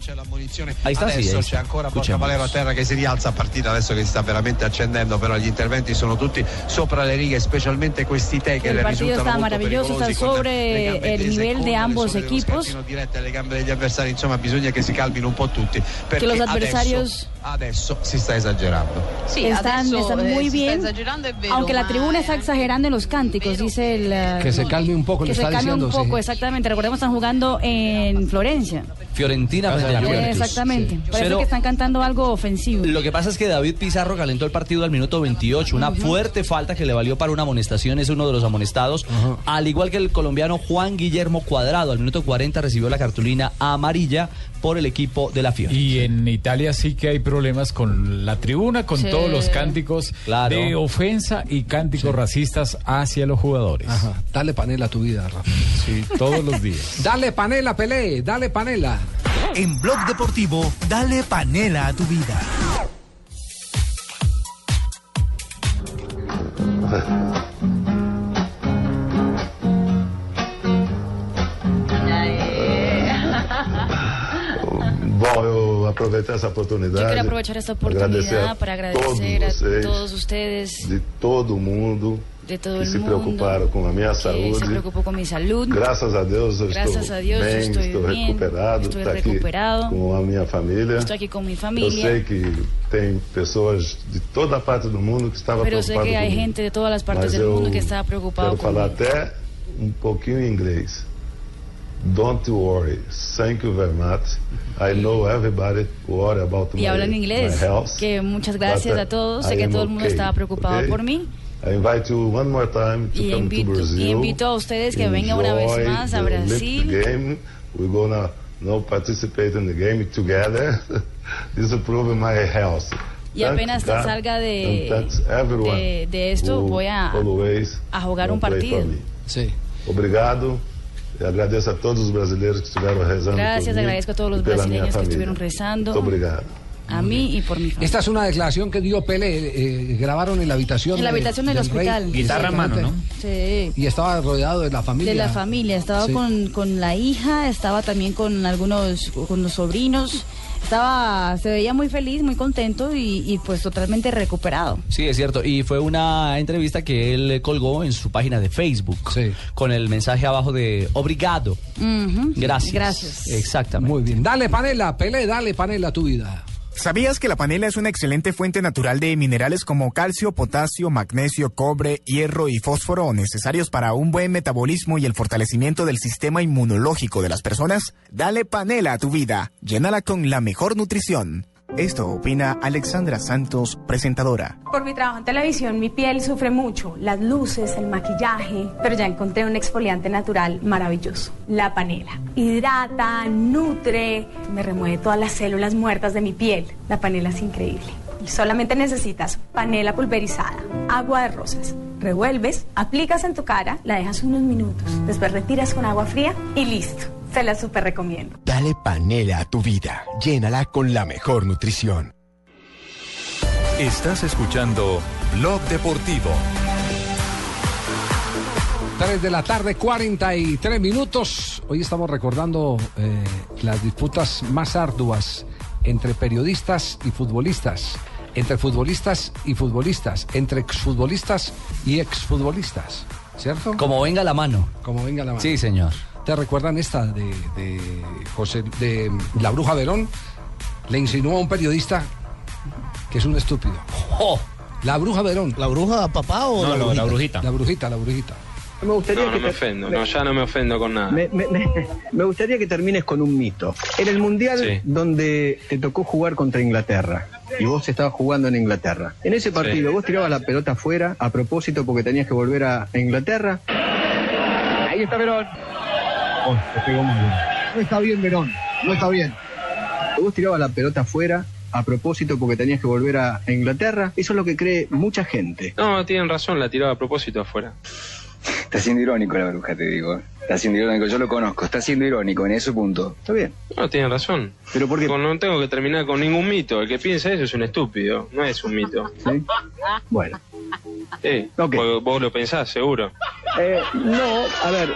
Ahí está, sí. Adesso ahí c'è está. ancora Escuchemos. Valero a terra che si rialza a partita adesso che si sta veramente accendendo però gli interventi sono tutti sopra le righe specialmente questi tackle El partido risultano está molto maravilloso, está le sobre el nivel de le ambos equipos. dirette alle gambe degli avversari insomma bisogna che si calmino un po' tutti perché los adesso- adversarios- adesso, si sta esagerando Sí, están, adesso, están eh, muy si bien, sta esagerando, es vero, aunque la tribuna está exagerando en los cánticos, dice el... eh, Que se calme un poco, que le se calme un poco, sí. exactamente. Recordemos, están jugando en Florencia. Fiorentina frente a la Juventus. Exactamente. Parece que están cantando algo ofensivo. Lo que pasa es que David Pizarro calentó el partido al minuto 28. Una fuerte falta que le valió para una amonestación. Es uno de los amonestados. Al igual que el colombiano Juan Guillermo Cuadrado. Al minuto 40 recibió la cartulina amarilla por el equipo de la Fiore. Y en Italia sí que hay problemas con la tribuna, con Sí. todos los cánticos Claro. de ofensa y cánticos racistas hacia los jugadores. Dale panela a tu vida, Rafa. Sí, todos los días. Dale panela, Pelé, dale panela. En Blog Deportivo, dale panela a tu vida. Bom, eu aproveitar essa Yo oportunidade. quiero aprovechar esta agradecer oportunidad para agradecer todos a vocês, todos ustedes de todo mundo de todo que el se mundo preocuparam com a minha que se saúde. preocupó con mi salud. Graças a Deus eu Gracias estou a Dios, bem, estoy estou bien, recuperado, estoy estou aqui recuperado. com a minha família. Estoy aquí con mi Eu familia. sei que tem pessoas de toda parte do mundo que estavam Pero sé preocupadas que hay comigo. gente de todas las partes Mas del eu mundo que está preocupado Quero falar conmigo. até um pouquinho em inglês. Don't worry. Thank you very much. I know everybody worry about Y my, habla en inglés. my health. Que muchas gracias But, a todos. I Sé que am todo el mundo okay, estaba preocupado okay? por mí. I invite you one more time to Y come invito, to Brazil. y invito a ustedes que vengan una vez más a the Olympic Brasil. Game. We're gonna no participate in the game together. This is proving my health. Y apenas salga de, de, de esto, voy a, a jugar un partido. Sí. Obrigado. Agradeço a todos os brasileiros que estiveram rezando Gracias, por mim agradezco a todos los brasileños que estuvieron rezando. Muito obrigado. A mí y por mi familia. Esta es una declaración que dio Pele. eh, grabaron en la habitación. En la de- habitación del rey. hospital. Guitarra en mano, ¿no? Sí. Y estaba rodeado de la familia. De la familia, estaba Sí. con, con la hija, estaba también con algunos, con los sobrinos, estaba, se veía muy feliz, muy contento y, y, pues totalmente recuperado. Sí, es cierto. Y fue una entrevista que él colgó en su página de Facebook. Con el mensaje abajo de obrigado. Gracias. Gracias. Exactamente. Muy bien. Dale panela, Pele, dale panela tu vida. ¿Sabías que la panela es una excelente fuente natural de minerales como calcio, potasio, magnesio, cobre, hierro y fósforo necesarios para un buen metabolismo y el fortalecimiento del sistema inmunológico de las personas? Dale panela a tu vida. Llénala con la mejor nutrición. Esto opina Alexandra Santos, presentadora. Por mi trabajo en televisión, mi piel sufre mucho, las luces, el maquillaje, pero ya encontré un exfoliante natural maravilloso, la panela. Hidrata, nutre, me remueve todas las células muertas de mi piel. La panela es increíble. Solamente necesitas panela pulverizada, agua de rosas. Revuelves, aplicas en tu cara, la dejas unos minutos, después retiras con agua fría y listo. Se la super recomiendo. Dale panela a tu vida. Llénala con la mejor nutrición. Estás escuchando Blog Deportivo. 3 de la tarde, 43 minutos. Hoy estamos recordando eh, las disputas más arduas entre periodistas y futbolistas, entre futbolistas y futbolistas, entre exfutbolistas y exfutbolistas, ¿cierto? Como venga la mano. Como venga la mano. Sí, señor. ¿Te recuerdan esta de, de José de la Bruja Verón? Le insinuó a un periodista que es un estúpido. La Bruja Verón. ¿La bruja papá o No, la, no, la brujita? La brujita, la brujita. Me gustaría No, que me ofendo, no, ya no me ofendo con nada. Me, me- me- me gustaría que termines con un mito. En el Mundial Sí. donde te tocó jugar contra Inglaterra y vos estabas jugando en Inglaterra. En ese partido Sí. vos tirabas la pelota afuera a propósito porque tenías que volver a a Inglaterra. Ahí está Verón. Oh, te pegó muy bien. No está bien Verón, no está bien. Vos tirabas la pelota afuera a propósito porque tenías que volver a Inglaterra. Eso es lo que cree mucha gente. No, tienen razón, la tiraba a propósito afuera. Está siendo irónico la bruja, te digo. Está siendo irónico, yo lo conozco. Está siendo irónico en ese punto. Está bien. No, tienen razón. ¿Pero por qué? No tengo que terminar con ningún mito. El que piensa eso es un estúpido, no es un mito. Bueno. Sí, porque vos lo pensás, seguro. Eh, no, a ver.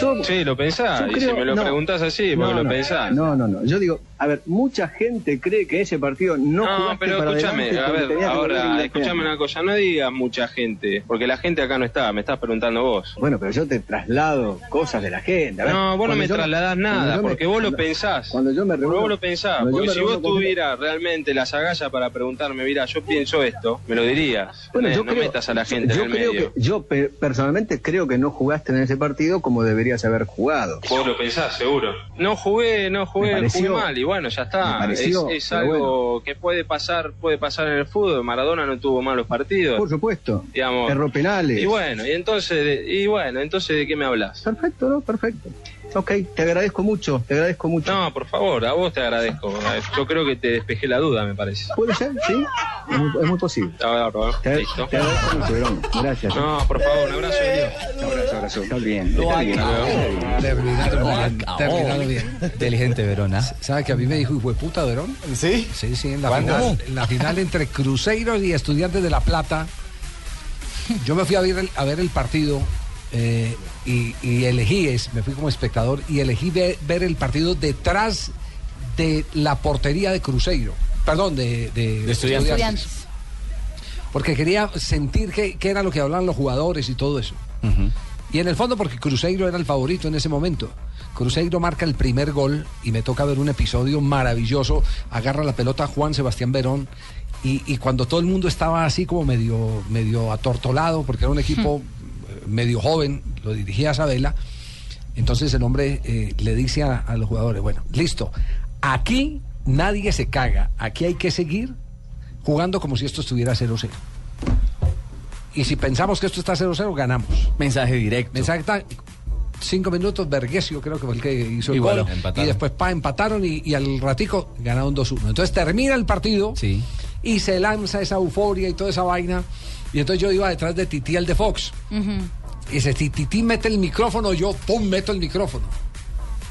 Yo, sí, lo pensás. yo y si me lo no. preguntás así, No, lo no. pensás. No, no, no. Yo digo, a ver, mucha gente cree que ese partido no, No, pero escúchame, a ver, ahora, escúchame una cosa, no digas mucha gente, porque la gente acá no está, me estás preguntando vos. Bueno, pero yo te traslado cosas de la gente. A ver, No, vos no me yo- trasladás nada, me- porque vos lo pensás. Cuando yo me reúno, vos lo pensás, porque si vos tuvieras realmente las agallas para preguntarme, mira, yo pienso esto, me lo dirías. Bueno, yo no creo- metas a la gente yo en el creo medio. que yo pe- personalmente creo que no jugaste en ese partido como deberías haber jugado. Vos lo pensás, seguro. No jugué, no jugué, pareció- jugué mal y bueno, ya está. pareció, es es algo que puede pasar, puede pasar en el fútbol. Maradona no tuvo malos partidos. Por supuesto. digamos. Erró penales. Y bueno, y entonces, de- y bueno, entonces de qué me hablas? Perfecto, ¿no? Perfecto. Ok, te agradezco mucho, te agradezco mucho. No, por favor, a vos te agradezco. Yo creo que te despejé la duda, me parece. ¿Puede ser? Sí, es muy, es muy posible. Está bárbaro, Te, Listo. te agradezco mucho, Verón. Gracias. No, por favor, un abrazo de Dios. Un abrazo, corazón. Está bien. Está bien. acabó. Terminaron bien. Inteligente, Verona. ¿Sabe que a mí me dijo, hijo de puta, Verón? ¿Sí? Sí, sí, en la, final, en la final entre Cruzeiro y Estudiantes de La Plata. Yo me fui a ver el, a ver el partido eh, y, y elegí, es, me fui como espectador y elegí ve- ver el partido detrás de la portería de Cruzeiro. Perdón, de, de, De Estudiantes. Estudiantes. Porque quería sentir qué qué era lo que hablaban los jugadores y todo eso. Y en el fondo porque Cruzeiro era el favorito en ese momento. Cruzeiro marca el primer gol y me toca ver un episodio maravilloso. Agarra la pelota Juan Sebastián Verón y, y cuando todo el mundo estaba así como medio, medio atortolado porque era un equipo medio joven, lo dirigía Sabela. Entonces el hombre eh, le dice a, a los jugadores, bueno, listo, aquí nadie se caga, aquí hay que seguir jugando como si esto estuviera 0-0. Y si pensamos que esto está 0-0, ganamos. Mensaje directo. Mensaje cinco minutos, Vergesio creo que fue el que hizo el gol. Y después pa, empataron y, y al ratico ganaron 2-1. Entonces termina el partido y se lanza esa euforia y toda esa vaina. Y entonces yo iba detrás de Titi, el de Fox. Y dice, si Titi mete el micrófono, yo pum, meto el micrófono.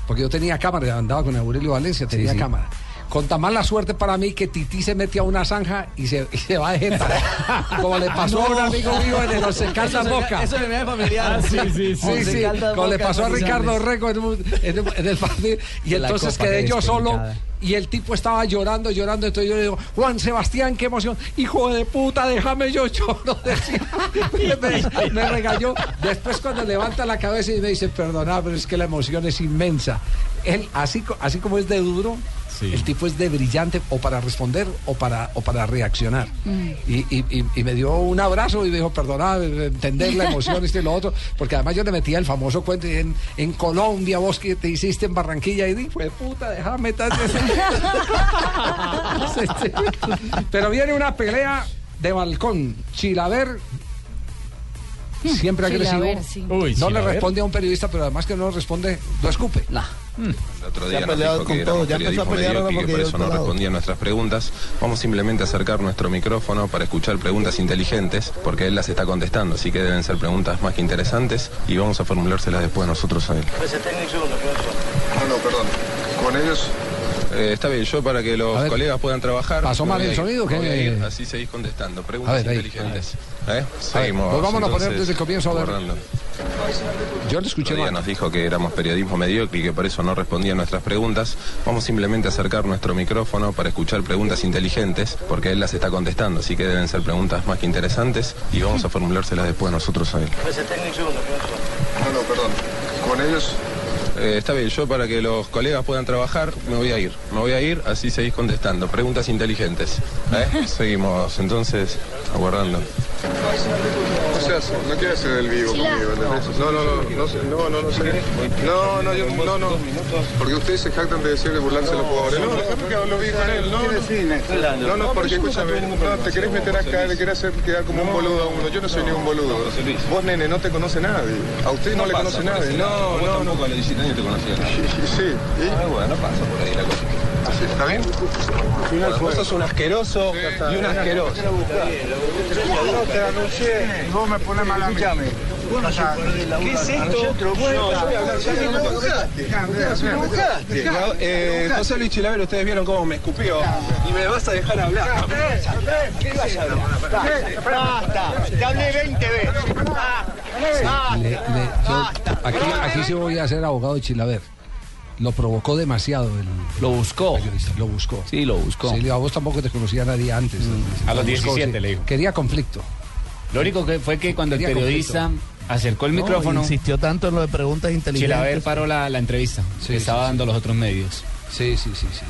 Porque yo tenía cámara, andaba con Aurelio Valencia, tenía sí. cámara. Con tan mala suerte para mí que Titi se mete a una zanja y se, y se va de jeta. Como le pasó a un amigo mío en el Once Caldas Boca. eso me da familiar. Ah, sí, sí, Sí, sí. Sí, Como le pasó a. Ricardo Rego en, un- en un- en el partido. Y la entonces quedé yo solo. Y el tipo estaba llorando, llorando. Entonces yo le digo, Juan Sebastián, qué emoción. Hijo de puta, déjame yo lloro. Me, me regañó. Después cuando levanta la cabeza y me dice, perdona, pero es que la emoción es inmensa. Él, así, así como es de duro, el tipo es de brillante o para responder o para, o para reaccionar. Y, y- y- y me dio un abrazo y me dijo, perdona, entender la emoción, esto y lo otro, porque además yo le metía el famoso cuento en, en Colombia, vos que te hiciste en Barranquilla, y dije, "Fue puta, déjame. Pero viene una pelea de balcón. Chilaver, siempre agresivo. Chilaver, sí. no le responde a un periodista, pero además que no responde, lo escupe. El otro día nos dijo que éramos periodismo mediocre y que por eso no respondía a nuestras preguntas. Vamos simplemente a acercar nuestro micrófono para escuchar preguntas inteligentes, porque él las está contestando, así que deben ser preguntas más que interesantes y vamos a formulárselas después nosotros a él. No, no, perdón. Con ellos. Eh, está bien, yo para que los colegas puedan trabajar. ¿pasó mal el sonido así seguís contestando. Preguntas ver, ahí, inteligentes. ¿Eh? Seguimos. pues vámonos a poner entonces, desde el comienzo a ver. Yo le escuché mal. nos dijo que éramos periodismo mediocre y que por eso no respondía a nuestras preguntas. Vamos simplemente a acercar nuestro micrófono para escuchar preguntas inteligentes, porque él las está contestando, así que deben ser preguntas más que interesantes y vamos a formulárselas después nosotros a él. No, no, perdón. Con ellos. Eh, está bien, yo para que los colegas puedan trabajar me voy a ir. Me voy a ir, así seguís contestando. Preguntas inteligentes. ¿Eh? Seguimos entonces aguardando. O sea, no quiere hacer el vivo conmigo, ¿entendés? No, no, no, no, sé, no, no, no sé. No, no, yo, no, no. Porque ustedes se jactan de decir de burlarse de los jugadores. No, déjame que lo vi con él. No, no, no, no, porque escúchame, no, te querés meter acá, le querés hacer quedar como un boludo a uno. Yo no soy ni un boludo. Vos, nene, no te conoce nadie. A usted no le conoce nadie. No, no, no. a los 17 años te conocía. Sí, ¿y? Ah, bueno, pasa por ahí la cosa. ¿Está bien? Bueno, vos sos un asqueroso y un asqueroso. No te anuncié y vos me pones mal a mí. ¿Qué es esto? No, yo José Luis Chilaver, ustedes vieron cómo me escupió. Y me vas a dejar hablar. ¿Qué vas a hablar? Basta, te hablé 20 veces. Basta. Le- le- yo- aquí, aquí sí voy a ser abogado de Chilaver. Lo provocó demasiado el Lo buscó. periodista, lo buscó. Sí, lo buscó. Sí, a vos tampoco te conocía nadie antes. A los Lo buscó, 17 sí. le dijo. Quería conflicto. Lo único que fue que cuando el Quería periodista acercó el No, micrófono, Insistió tanto en lo de preguntas inteligentes. Chilaver paró la, la entrevista Sí, que sí, estaba sí. dando los otros medios. Sí, sí, sí, sí.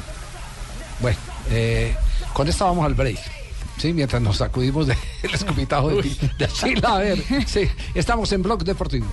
Bueno, eh, con esto vamos al break. Sí, mientras nos sacudimos del escupitajo de, de Chilaver. Sí, estamos en Blog Deportivo.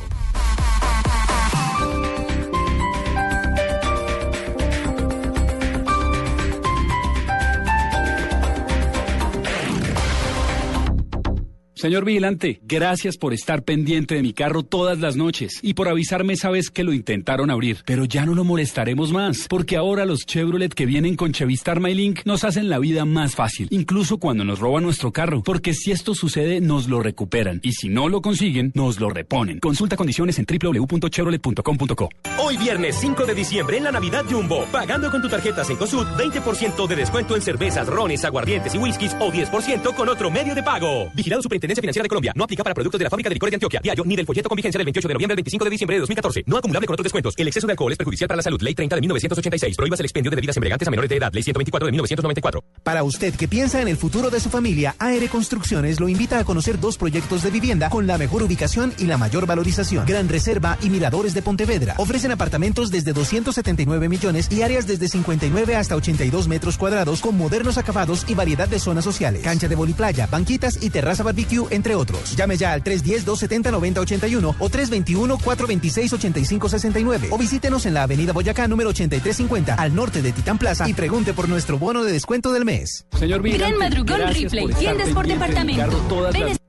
Señor vigilante, gracias por estar pendiente de mi carro todas las noches y por avisarme esa vez que lo intentaron abrir. Pero ya no lo molestaremos más, porque ahora los Chevrolet que vienen con Chevistar MyLink nos hacen la vida más fácil, incluso cuando nos roban nuestro carro, porque si esto sucede nos lo recuperan y si no lo consiguen nos lo reponen. Consulta condiciones en www.chevrolet.com.co. Hoy viernes 5 de diciembre en la Navidad Jumbo, pagando con tu tarjeta Cencosud, 20% de descuento en cervezas, rones, aguardientes y whiskies o 10% con otro medio de pago. Vigilado Superintendencia Financiera de Colombia. No aplica para productos de la fábrica de licores de Antioquia, Diario, ni del folleto con vigencia del 28 de noviembre al 25 de diciembre de 2014. No acumulable con otros descuentos. El exceso de alcohol es perjudicial para la salud. Ley 30 de 1986. Prohíbas el expendio de bebidas embriagantes a menores de edad. Ley 124 de 1994. Para usted que piensa en el futuro de su familia, AR Construcciones lo invita a conocer dos proyectos de vivienda con la mejor ubicación y la mayor valorización. Gran Reserva y Miradores de Pontevedra. Ofrecen apartamentos desde 279 millones y áreas desde 59 hasta 82 metros cuadrados con modernos acabados y variedad de zonas sociales. Cancha de playa, banquitas y terraza barbecue, entre otros. Llame ya al 310-270-9081 o 321-426-8569 o visítenos en la avenida Boyacá número 8350 al norte de Titán Plaza y pregunte por nuestro bono de descuento del mes. Señor Gran madrugón Ripley, tiendas por departamento.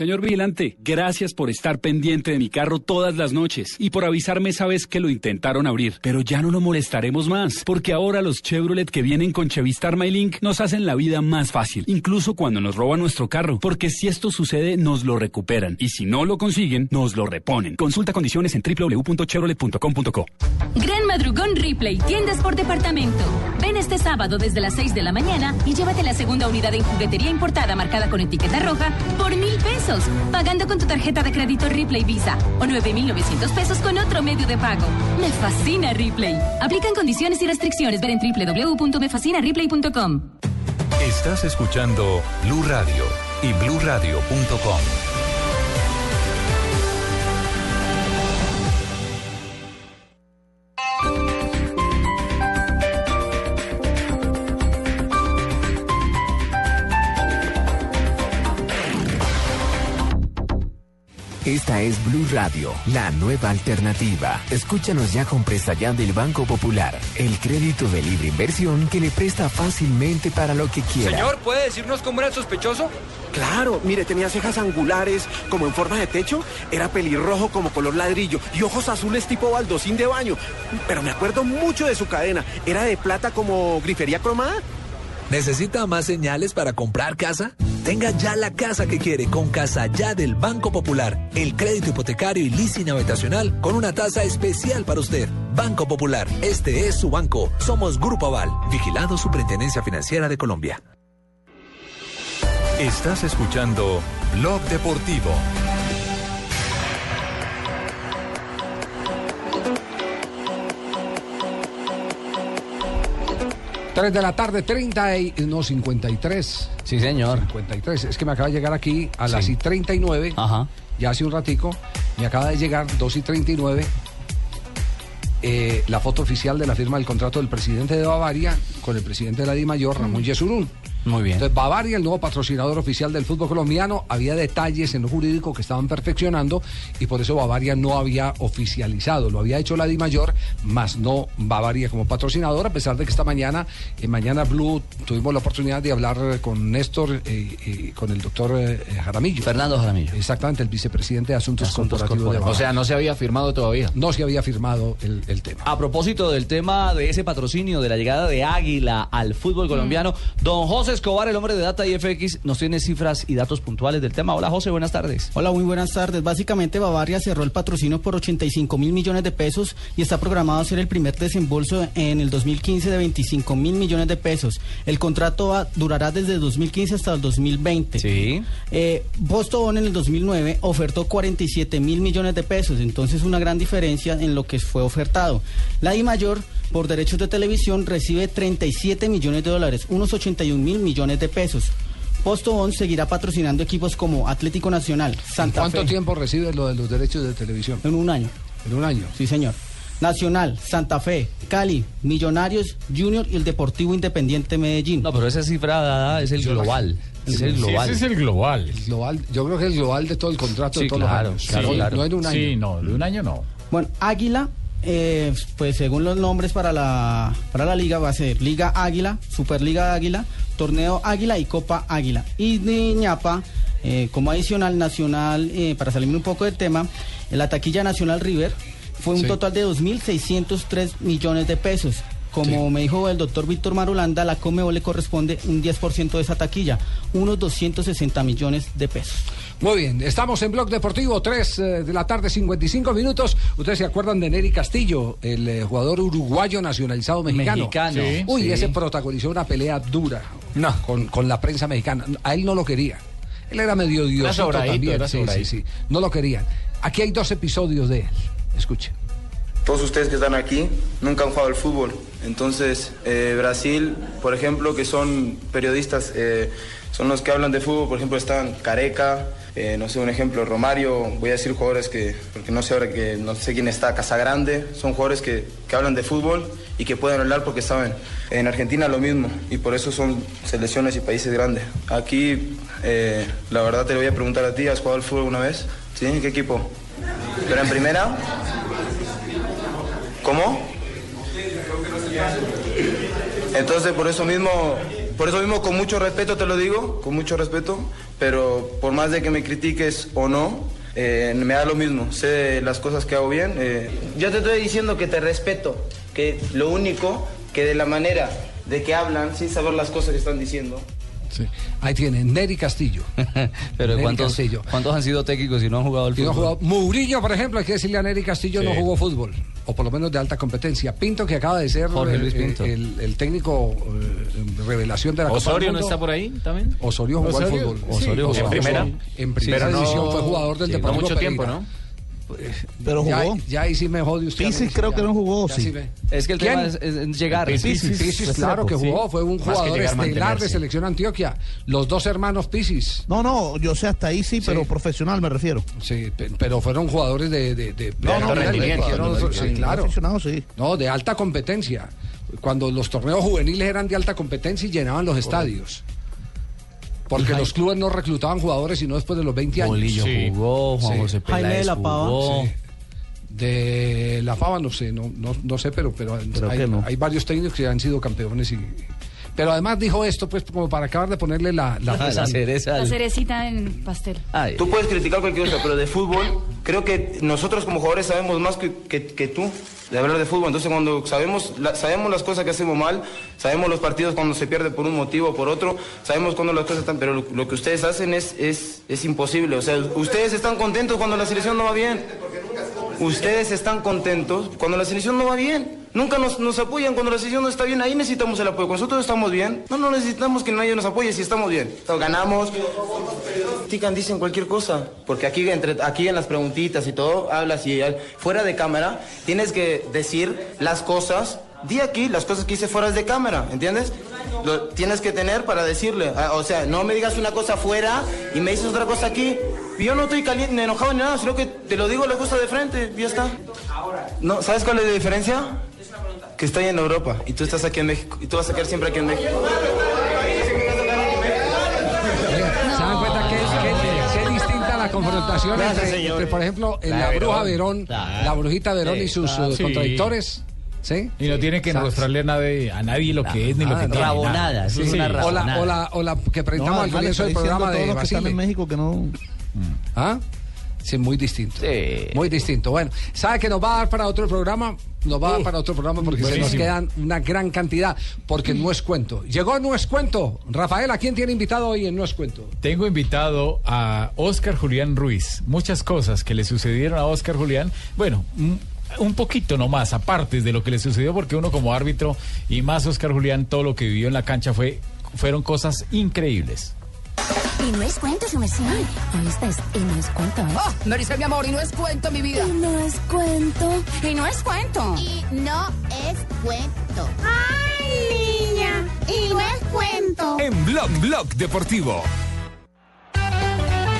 Señor vigilante, gracias por estar pendiente de mi carro todas las noches y por avisarme esa vez que lo intentaron abrir. Pero ya no lo molestaremos más, porque ahora los Chevrolet que vienen con Chevistar MyLink nos hacen la vida más fácil, incluso cuando nos roban nuestro carro, porque si esto sucede nos lo recuperan y si no lo consiguen nos lo reponen. Consulta condiciones en www.chevrolet.com.co. Gran madrugón Ripley, tiendas por departamento. Ven este sábado desde las 6 de la mañana y llévate la segunda unidad en juguetería importada marcada con etiqueta roja por mil pesos pagando con tu tarjeta de crédito Ripley Visa o 9,900 pesos con otro medio de pago. Me fascina Ripley. Aplican condiciones y restricciones. Ver en www.mefascinaripley.com. Estás escuchando Blue Radio y bluradio.com. 'Esta Esta es Blue Radio, la nueva alternativa. Escúchanos ya con presta ya del Banco Popular, el crédito de libre inversión que le presta fácilmente para lo que quiera. Señor, ¿puede decirnos cómo era el sospechoso? Claro, mire, tenía cejas angulares como en forma de techo, era pelirrojo como color ladrillo y ojos azules tipo baldosín de baño. Pero me acuerdo mucho de su cadena, era de plata como grifería cromada. ¿Necesita más señales para comprar casa? Tenga ya la casa que quiere con Casa Ya del Banco Popular. El crédito hipotecario y leasing habitacional con una tasa especial para usted. Banco Popular, este es su banco. Somos Grupo Aval, vigilado Superintendencia Financiera de Colombia. Estás escuchando Blog Deportivo. Tres de la tarde, 30 y... No, 53. Sí, señor. 53. Es que me acaba de llegar aquí a las Sí. y 39. Ajá. Ya hace un ratico. Me acaba de llegar 2 y 39. eh, la foto oficial de la firma del contrato del presidente de Bavaria con el presidente de la DIMAYOR, Ramón Yesurún. Muy bien. Entonces, Bavaria, el nuevo patrocinador oficial del fútbol colombiano, había detalles en lo jurídico que estaban perfeccionando y por eso Bavaria no había oficializado. Lo había hecho la DIMAYOR, más no Bavaria como patrocinador, a pesar de que esta mañana, en Mañana Blue, tuvimos la oportunidad de hablar eh, con Néstor eh, y con el doctor eh, Jaramillo. Fernando Jaramillo. Exactamente, el vicepresidente de Asuntos, Asuntos Corporativos de corporativos. Bavaria. O sea, no se había firmado todavía. No se había firmado el, el tema. A propósito del tema de ese patrocinio, de la llegada de Águila al fútbol colombiano, don José Escobar, el hombre de Data y FX, nos tiene cifras y datos puntuales del tema. Hola José, buenas tardes. Hola, muy buenas tardes. Básicamente Bavaria cerró el patrocinio por 85 mil millones de pesos y está programado a ser el primer desembolso en el 2015 de 25 mil millones de pesos. El contrato va- durará desde 2015 hasta el 2020. Sí. Eh, Boston en el 2009 ofertó 47 mil millones de pesos, entonces una gran diferencia en lo que fue ofertado. La I Mayor, por derechos de televisión, recibe 37 millones de dólares, unos 81 mil millones de pesos. Posto On seguirá patrocinando equipos como Atlético Nacional, Santa ¿Cuánto Fe. tiempo recibe lo de los derechos de televisión? En un año. En un año. Sí, señor. Nacional, Santa Fe, Cali, Millonarios, Junior y el Deportivo Independiente Medellín. No, pero esa cifra dada es el global. Es el global. ese es el global. El global, yo creo que es el global de todo el contrato de todos claro, los años. claro, no, claro. no en un año. Sí, no, de un año no. Bueno, Águila, eh, pues según los nombres para la, para la liga, va a ser Liga Águila, Superliga Águila, Torneo Águila y Copa Águila. Y de ñapa, Eh, como adicional, Nacional, eh, para salirme un poco del tema, la taquilla Nacional River fue un Sí. total de 2.603 millones de pesos. Como me dijo el doctor Víctor Marulanda, la Comebol le corresponde un 10% de esa taquilla, unos 260 millones de pesos. Muy bien, estamos en Blog Deportivo, 3 eh, de la tarde, 55 minutos. Ustedes se acuerdan de Nery Castillo, el eh, jugador uruguayo nacionalizado mexicano. Mexicano, Sí, Uy, sí. ese protagonizó una pelea dura con, con la prensa mexicana. A él no lo quería. Él era medio sobradito, también. sí, sí. No lo querían. Aquí hay dos episodios de él. Escuche. Todos ustedes que están aquí nunca han jugado al fútbol. Entonces, eh, Brasil, por ejemplo, que son periodistas, eh, son los que hablan de fútbol. Por ejemplo, están Careca, eh, no sé, un ejemplo, Romario. Voy a decir jugadores que, porque no sé ahora que no sé quién está, Casagrande. Son jugadores que, que hablan de fútbol y que pueden hablar porque saben. En Argentina lo mismo y por eso son selecciones y países grandes. Aquí, eh, la verdad te lo voy a preguntar a ti, ¿has jugado al fútbol alguna vez? ¿Sí? ¿En qué equipo? ¿Pero en primera? ¿Cómo? Entonces, por eso mismo, por eso mismo, con mucho respeto te lo digo, con mucho respeto, pero por más de que me critiques o no, eh, me da lo mismo. Sé las cosas que hago bien. eh. Yo te estoy diciendo que te respeto, que lo único que de la manera de que hablan, sin saber las cosas que están diciendo, Ahí tienen, Nery Castillo. Pero Nery ¿cuántos, Castillo. ¿cuántos han sido técnicos y no han jugado al Y no fútbol? jugado. Murillo, por ejemplo, hay que decirle a Nery Castillo, Sí. no jugó fútbol, o por lo menos de alta competencia. Pinto, que acaba de ser Jorge Luis eh, Pinto. el, el técnico eh, revelación de la Copa Osorio del no está por ahí también. Osorio jugó al Osorio, fútbol. sí, Osorio en jugó al primera. fútbol. En Sí, primera pero no- fue jugador del sí, no Deportivo mucho tiempo, Pereira. ¿no? Pero Ya- jugó. Ya, ahí sí me jode usted. Pisis Ya- creo que no jugó, ya sí. Es que el ¿Quién? tema es, llegar. Pisis, Pisis, claro que jugó, fue un Más jugador llegar, estelar de selección Antioquia. Los dos hermanos Pisis. No, no, yo sé hasta ahí sí, pero profesional me refiero. Sí, pe- pero fueron jugadores de, de, de, No, sí. No, de alta competencia. Cuando los torneos juveniles eran de alta competencia y llenaban los estadios. Porque los clubes no reclutaban jugadores sino después de los 20 años. Bolillo jugó, Juan José Jaime de Peláez la Pava. jugó. Sí. De la Pava no sé, no, no, no sé, pero, pero hay, no. hay varios técnicos que han sido campeones y. Pero además dijo esto, pues, como para acabar de ponerle la, la, Ah, la cereza. La cerecita en pastel. Ay, Tú puedes criticar cualquier cosa, pero de fútbol, creo que nosotros como jugadores sabemos más que, que- que tú de hablar de fútbol. Entonces, cuando sabemos, la- sabemos las cosas que hacemos mal, sabemos los partidos cuando se pierde por un motivo o por otro, sabemos cuando las cosas están. Pero lo, lo que ustedes hacen es, es, es imposible. O sea, ustedes están contentos cuando la selección no va bien. Ustedes están contentos cuando la selección no va bien. Nunca nos, nos apoyan cuando la selección no está bien. Ahí necesitamos el apoyo. Cuando nosotros estamos bien, no, no necesitamos que nadie nos apoye si estamos bien. Entonces, ganamos, critican, dicen cualquier cosa. Porque aquí, entre, aquí en las preguntitas y todo, hablas y fuera de cámara tienes que decir las cosas. Di aquí las cosas que hice fuera de cámara, ¿entiendes? Lo tienes que tener para decirle. Ah, O sea, no me digas una cosa fuera y me dices otra cosa aquí. Yo no estoy caliente, ni enojado ni nada, sino que te lo digo las cosas de frente ya está. No, ¿Sabes cuál es la diferencia? Que estoy en Europa y tú estás aquí en México. Y tú vas a quedar siempre aquí en México. ¿Se dan cuenta que, que- que distinta la confrontación Gracias, entre, entre, por ejemplo, en La la, bruja Verón. Claro. la brujita Verón y Sí, sus eh, Sí. contradictores? ¿Sí? Y no tiene que ¿Sabes? mostrarle a nadie, a nadie lo que es ni lo que Ah, tiene. rabonada, es Sí. una O la, rabonada. o, la, o la que presentamos No, al comienzo del está programa de los que están en. México que no. ¿Ah? Sí, muy distinto. Sí. Muy distinto. Bueno, ¿sabe que nos va a dar para otro programa? Nos va a dar para otro programa porque se nos quedan una gran cantidad, porque no es cuento. Llegó No es cuento. Rafael, ¿a quién tiene invitado hoy en No es cuento? Tengo invitado a Oscar Julián Ruiz. Muchas cosas que le sucedieron a Oscar Julián. Bueno, un- un poquito nomás, aparte de lo que le sucedió, porque uno como árbitro y más Oscar Julián, todo lo que vivió en la cancha fue, fueron cosas increíbles. Y no es cuento, su merced. ¿Oíste? Y no es cuento, ¿eh? Oh, Maricel, mi amor, y no es cuento, mi vida. Y no es cuento. Y no es cuento. Y no es cuento. ¡Ay, niña! Y no es cuento. En Blog Blog Deportivo.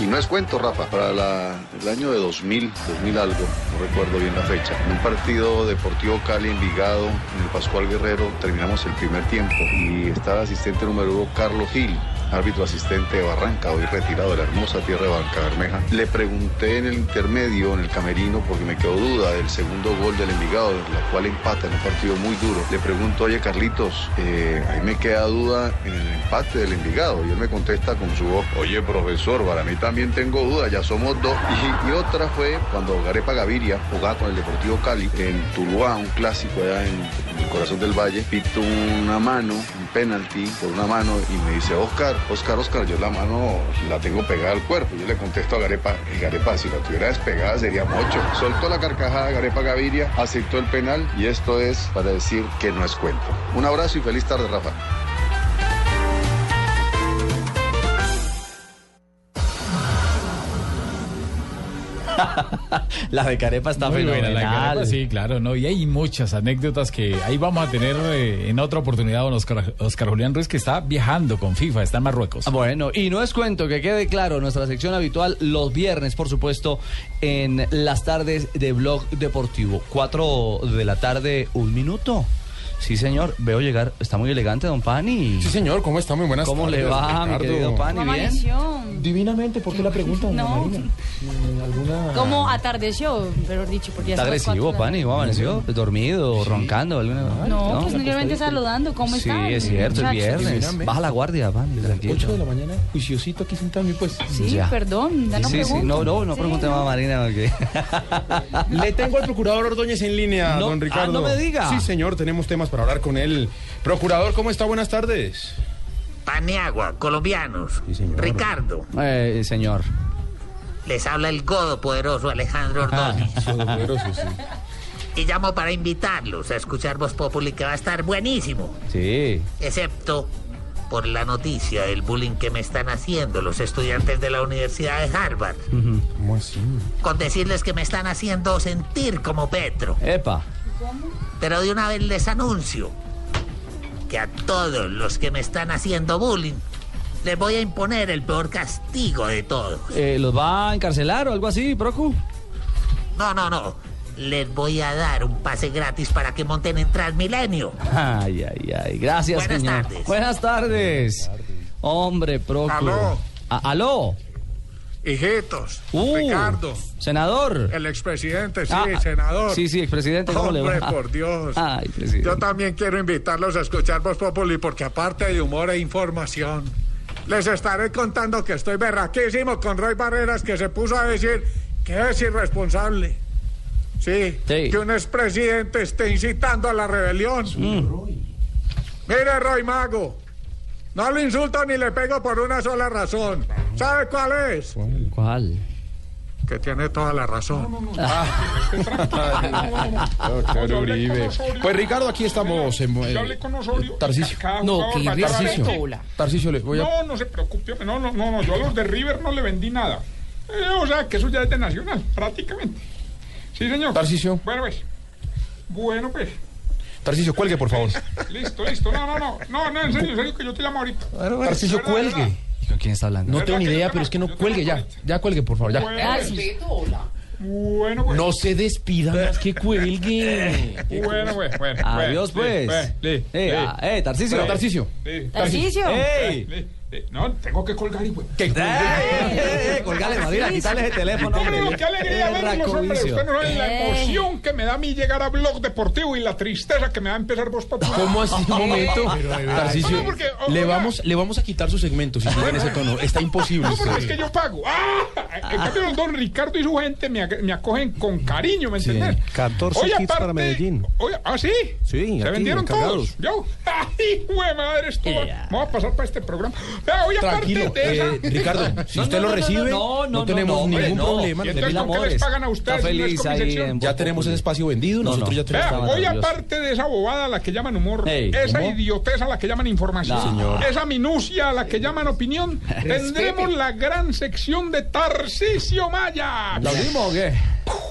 Y no es cuento, Rafa, para la- el año de 2000, 2000 algo, no recuerdo bien la fecha. En un partido Deportivo Cali Envigado, en el Pascual Guerrero, terminamos el primer tiempo y estaba asistente número uno Carlos Gil. Árbitro asistente de Barranca, hoy retirado de la hermosa tierra de Barranca Bermeja. Le pregunté en el intermedio, en el camerino, porque me quedó duda del segundo gol del Envigado, la cual empata en un partido muy duro. Le pregunto, oye Carlitos, eh, ahí me queda duda en el empate del Envigado. Y él me contesta con su voz, oye profesor, para mí también tengo duda, ya somos dos. Y, y otra fue cuando Garepa Gaviria jugaba con el Deportivo Cali en Tuluá, un clásico allá en, en el corazón del valle, pito una mano, un penalti por una mano y me dice, Oscar, Oscar, Oscar, yo la mano la tengo pegada al cuerpo. Yo le contesto a Garepa, "Eh, Garepa, si la tuviera despegada sería mocho. Soltó la carcajada Garepa Gaviria, aceptó el penal y esto es para decir que no es cuento. Un abrazo y feliz tarde, Rafa. La de Carepa está Muy buena, la fenomenal. Carepa, sí, claro, no, y hay muchas anécdotas que ahí vamos a tener eh, en otra oportunidad don Oscar, Oscar Julián Ruiz que está viajando con FIFA, está en Marruecos. Bueno, y no es cuento, que quede claro, nuestra sección habitual los viernes, por supuesto, en las tardes de Blog Deportivo. Cuatro de la tarde, un minuto. Sí, señor, veo llegar, está muy elegante, don Pani. Sí, señor, ¿cómo está? Muy buenas ¿Cómo tardes. le va, mi Ricardo. querido Pani? ¿Cómo ¿Bien? Divinamente, ¿por qué la pregunta, doña No. Marina? ¿Alguna...? ¿Cómo atardeció? Mejor dicho, porque ya Está agresivo, Pani, ¿cómo amaneció? ¿Dormido, roncando? Alguna... No, pues simplemente saludando. ¿Cómo Sí, están? es cierto, es viernes. Baja la guardia, Pani, tranquilo. 8 de la mañana, juiciosito aquí sentado, y pues... Sí, Ya. perdón, ya no sí, sí, no, no, no Sí, pregunte no. más, Marina, porque... Le tengo al procurador Ordóñez en línea, No, don Ricardo. ah, no me diga. Sí, señor, tenemos temas para hablar con él. Procurador, ¿cómo está? Buenas tardes. Paniagua, colombianos. Ricardo, Eh, señor. les habla el godo poderoso Alejandro Ah, Ordóñez. Y llamo para invitarlos a escuchar Voz Populi que va a estar buenísimo. Sí. Excepto por la noticia del bullying que me están haciendo los estudiantes de la Universidad de Harvard. ¿Cómo así? Con decirles que me están haciendo sentir como Petro. Epa. Pero de una vez les anuncio que a todos los que me están haciendo bullying les voy a imponer el peor castigo de todos. Eh, ¿Los va a encarcelar o algo así, Procu? No, no, no. Les voy a dar un pase gratis para que monten en Transmilenio. Ay, ay, ay. Gracias, Buenas señor. tardes. Buenas tardes. Hombre, Procu. Aló. A- ¿Aló? Hijitos, Uh, Ricardo, Senador. el expresidente, sí, Ah, senador. Sí, sí, expresidente, ¿cómo le va? Hombre, por Dios. Ay, presidente. Yo también quiero invitarlos a escuchar Voz Populi porque aparte de humor e información, les estaré contando que estoy berraquísimo con Roy Barreras que se puso a decir que es irresponsable. Sí, que un expresidente esté incitando a la rebelión. Mire, Roy Mago, no lo insulto ni le pego por una sola razón. ¿Sabe cuál es? ¿Cuál? Que tiene toda la razón. Doctor Uribe. Pues Ricardo, aquí estamos en... Yo hablé con Osorio. Tarcicio. No, que Tarcicio. Tarcicio, le voy a... No, no se preocupe. No, no, no, no. Yo a los de River no le vendí nada. Eh, o sea, que eso ya es de Nacional, prácticamente. Sí, señor. Tarcisio. Bueno, pues. Bueno, pues. Tarcicio, cuelgue, por favor. Listo, listo. No, no, no. No, no, en serio, en serio, que yo te llamo ahorita. Tarcicio, cuelgue. ¿Y con quién está hablando? No tengo ni idea, pero es que no cuelgue ya. Ya cuelgue, por favor, ya. Bueno, pues. No se despida más que cuelgue. Bueno, pues, bueno. Adiós, pues. Li, Eh, ah, eh, Tarcisio. Li. No, tengo que colgar y pues. ¡Eh, eh, eh! Colgale, Madrid, quítale ese teléfono. No, no, no, qué alegría Eh, verlos, hombre. Racovicio. Usted no sabe la Eh. emoción que me da a mí llegar a Blog Deportivo y la tristeza que me da empezar Voz Popular. ¿Cómo así? Un momento. Tarcicio, porque, le vamos, le vamos a quitar su segmento si sigue en ese tono. Está imposible. No, usted. es que yo pago. ¡Ah! En cambio, don Ricardo y su gente me, acogen con cariño, ¿me entiendes? 14 Oye, kits para Medellín. ¿ah, sí? Sí, ¿Se aquí, vendieron encargados. todos? ¿Yo? ¡Ay, güey, madre! Esto va- Vamos a pasar para este programa. Oye, Tranquilo, esa... eh, Ricardo, si usted lo recibe, no, tenemos hombre, ningún no. ¿Y problema. con qué les pagan a ustedes? Feliz ahí en Ya tenemos ese espacio vendido, No, nosotros no. ya tenemos... Vea, hoy aparte de esa bobada a la que llaman humor, esa idioteza a la que llaman información, esa minucia a la que llaman opinión, tendremos la gran sección de Tarcisio Maya. ¿La abrimos o qué?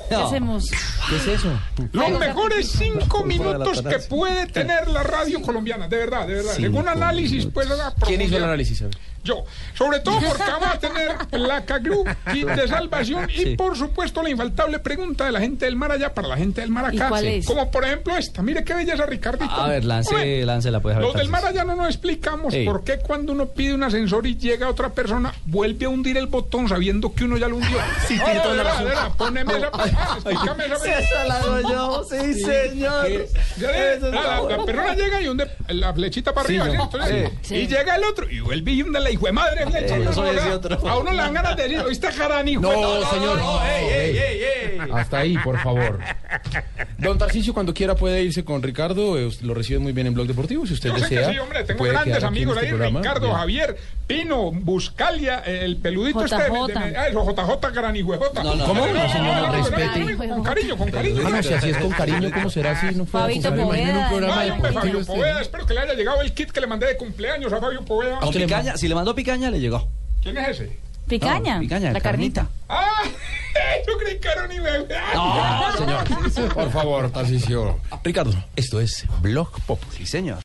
¿Qué hacemos? ¿Qué es eso? Los mejores cinco minutos que puede tener la radio colombiana, de verdad, de verdad. Según análisis, pues. ¿Quién hizo el análisis? A ver. Yo, sobre todo porque vamos a tener placa group, kit de salvación y Sí. por supuesto la infaltable pregunta de la gente del mar allá para la gente del mar acá. ¿Y cuál es? Como por ejemplo esta, mire qué belleza Ricardito. A ver, lance, Hombre, láncela pues. a ver, Los del mar allá no nos explicamos Ey. por qué cuando uno pide un ascensor y llega otra persona, vuelve a hundir el botón sabiendo que uno ya lo hundió. Sí, No, tiene toda la razón. verdad, Poneme esa ah, explícame esa Sí, esa la hago yo, sí, señor. La, la persona llega y hunde la flechita para Sí, arriba, Sí. Y llega el otro y vuelve y hunde la hijo de madre flecha. Eh. A uno le dan ganas de decir, ¿oíste Jarán, hijo? No, de- señor. no, ey, ey, ey, ey. Hasta ahí, por favor. Don Tarcicio, cuando quiera puede irse con Ricardo. eh, Lo recibe muy bien en Blog Deportivo. Si usted Yo sé desea. que sí, hombre, tengo grandes amigos este ahí, programa. Ricardo, Bien. Javier, Pino, Buscalia, el peludito este. JJ. de- de- ah, eso, JJ Granijuejota. No, no, ¿Cómo? no, No, señor, no, respete. Con cariño, con cariño. No, si así es con cariño, ¿cómo será así? No fuera Fabito con cariño. Poveda, un programa Ay, hombre, Fabio este. Poveda, espero que le haya llegado el kit que le mandé de cumpleaños a Fabio Poveda. Con picaña, si le mandó picaña, le llegó. ¿Quién es ese? Picaña. No, picaña, la carnita. ¡Ah! Yo creí que era un nivel. Señor, por favor, Tarcicio. Ricardo, esto es Blog Populi. Sí, señor.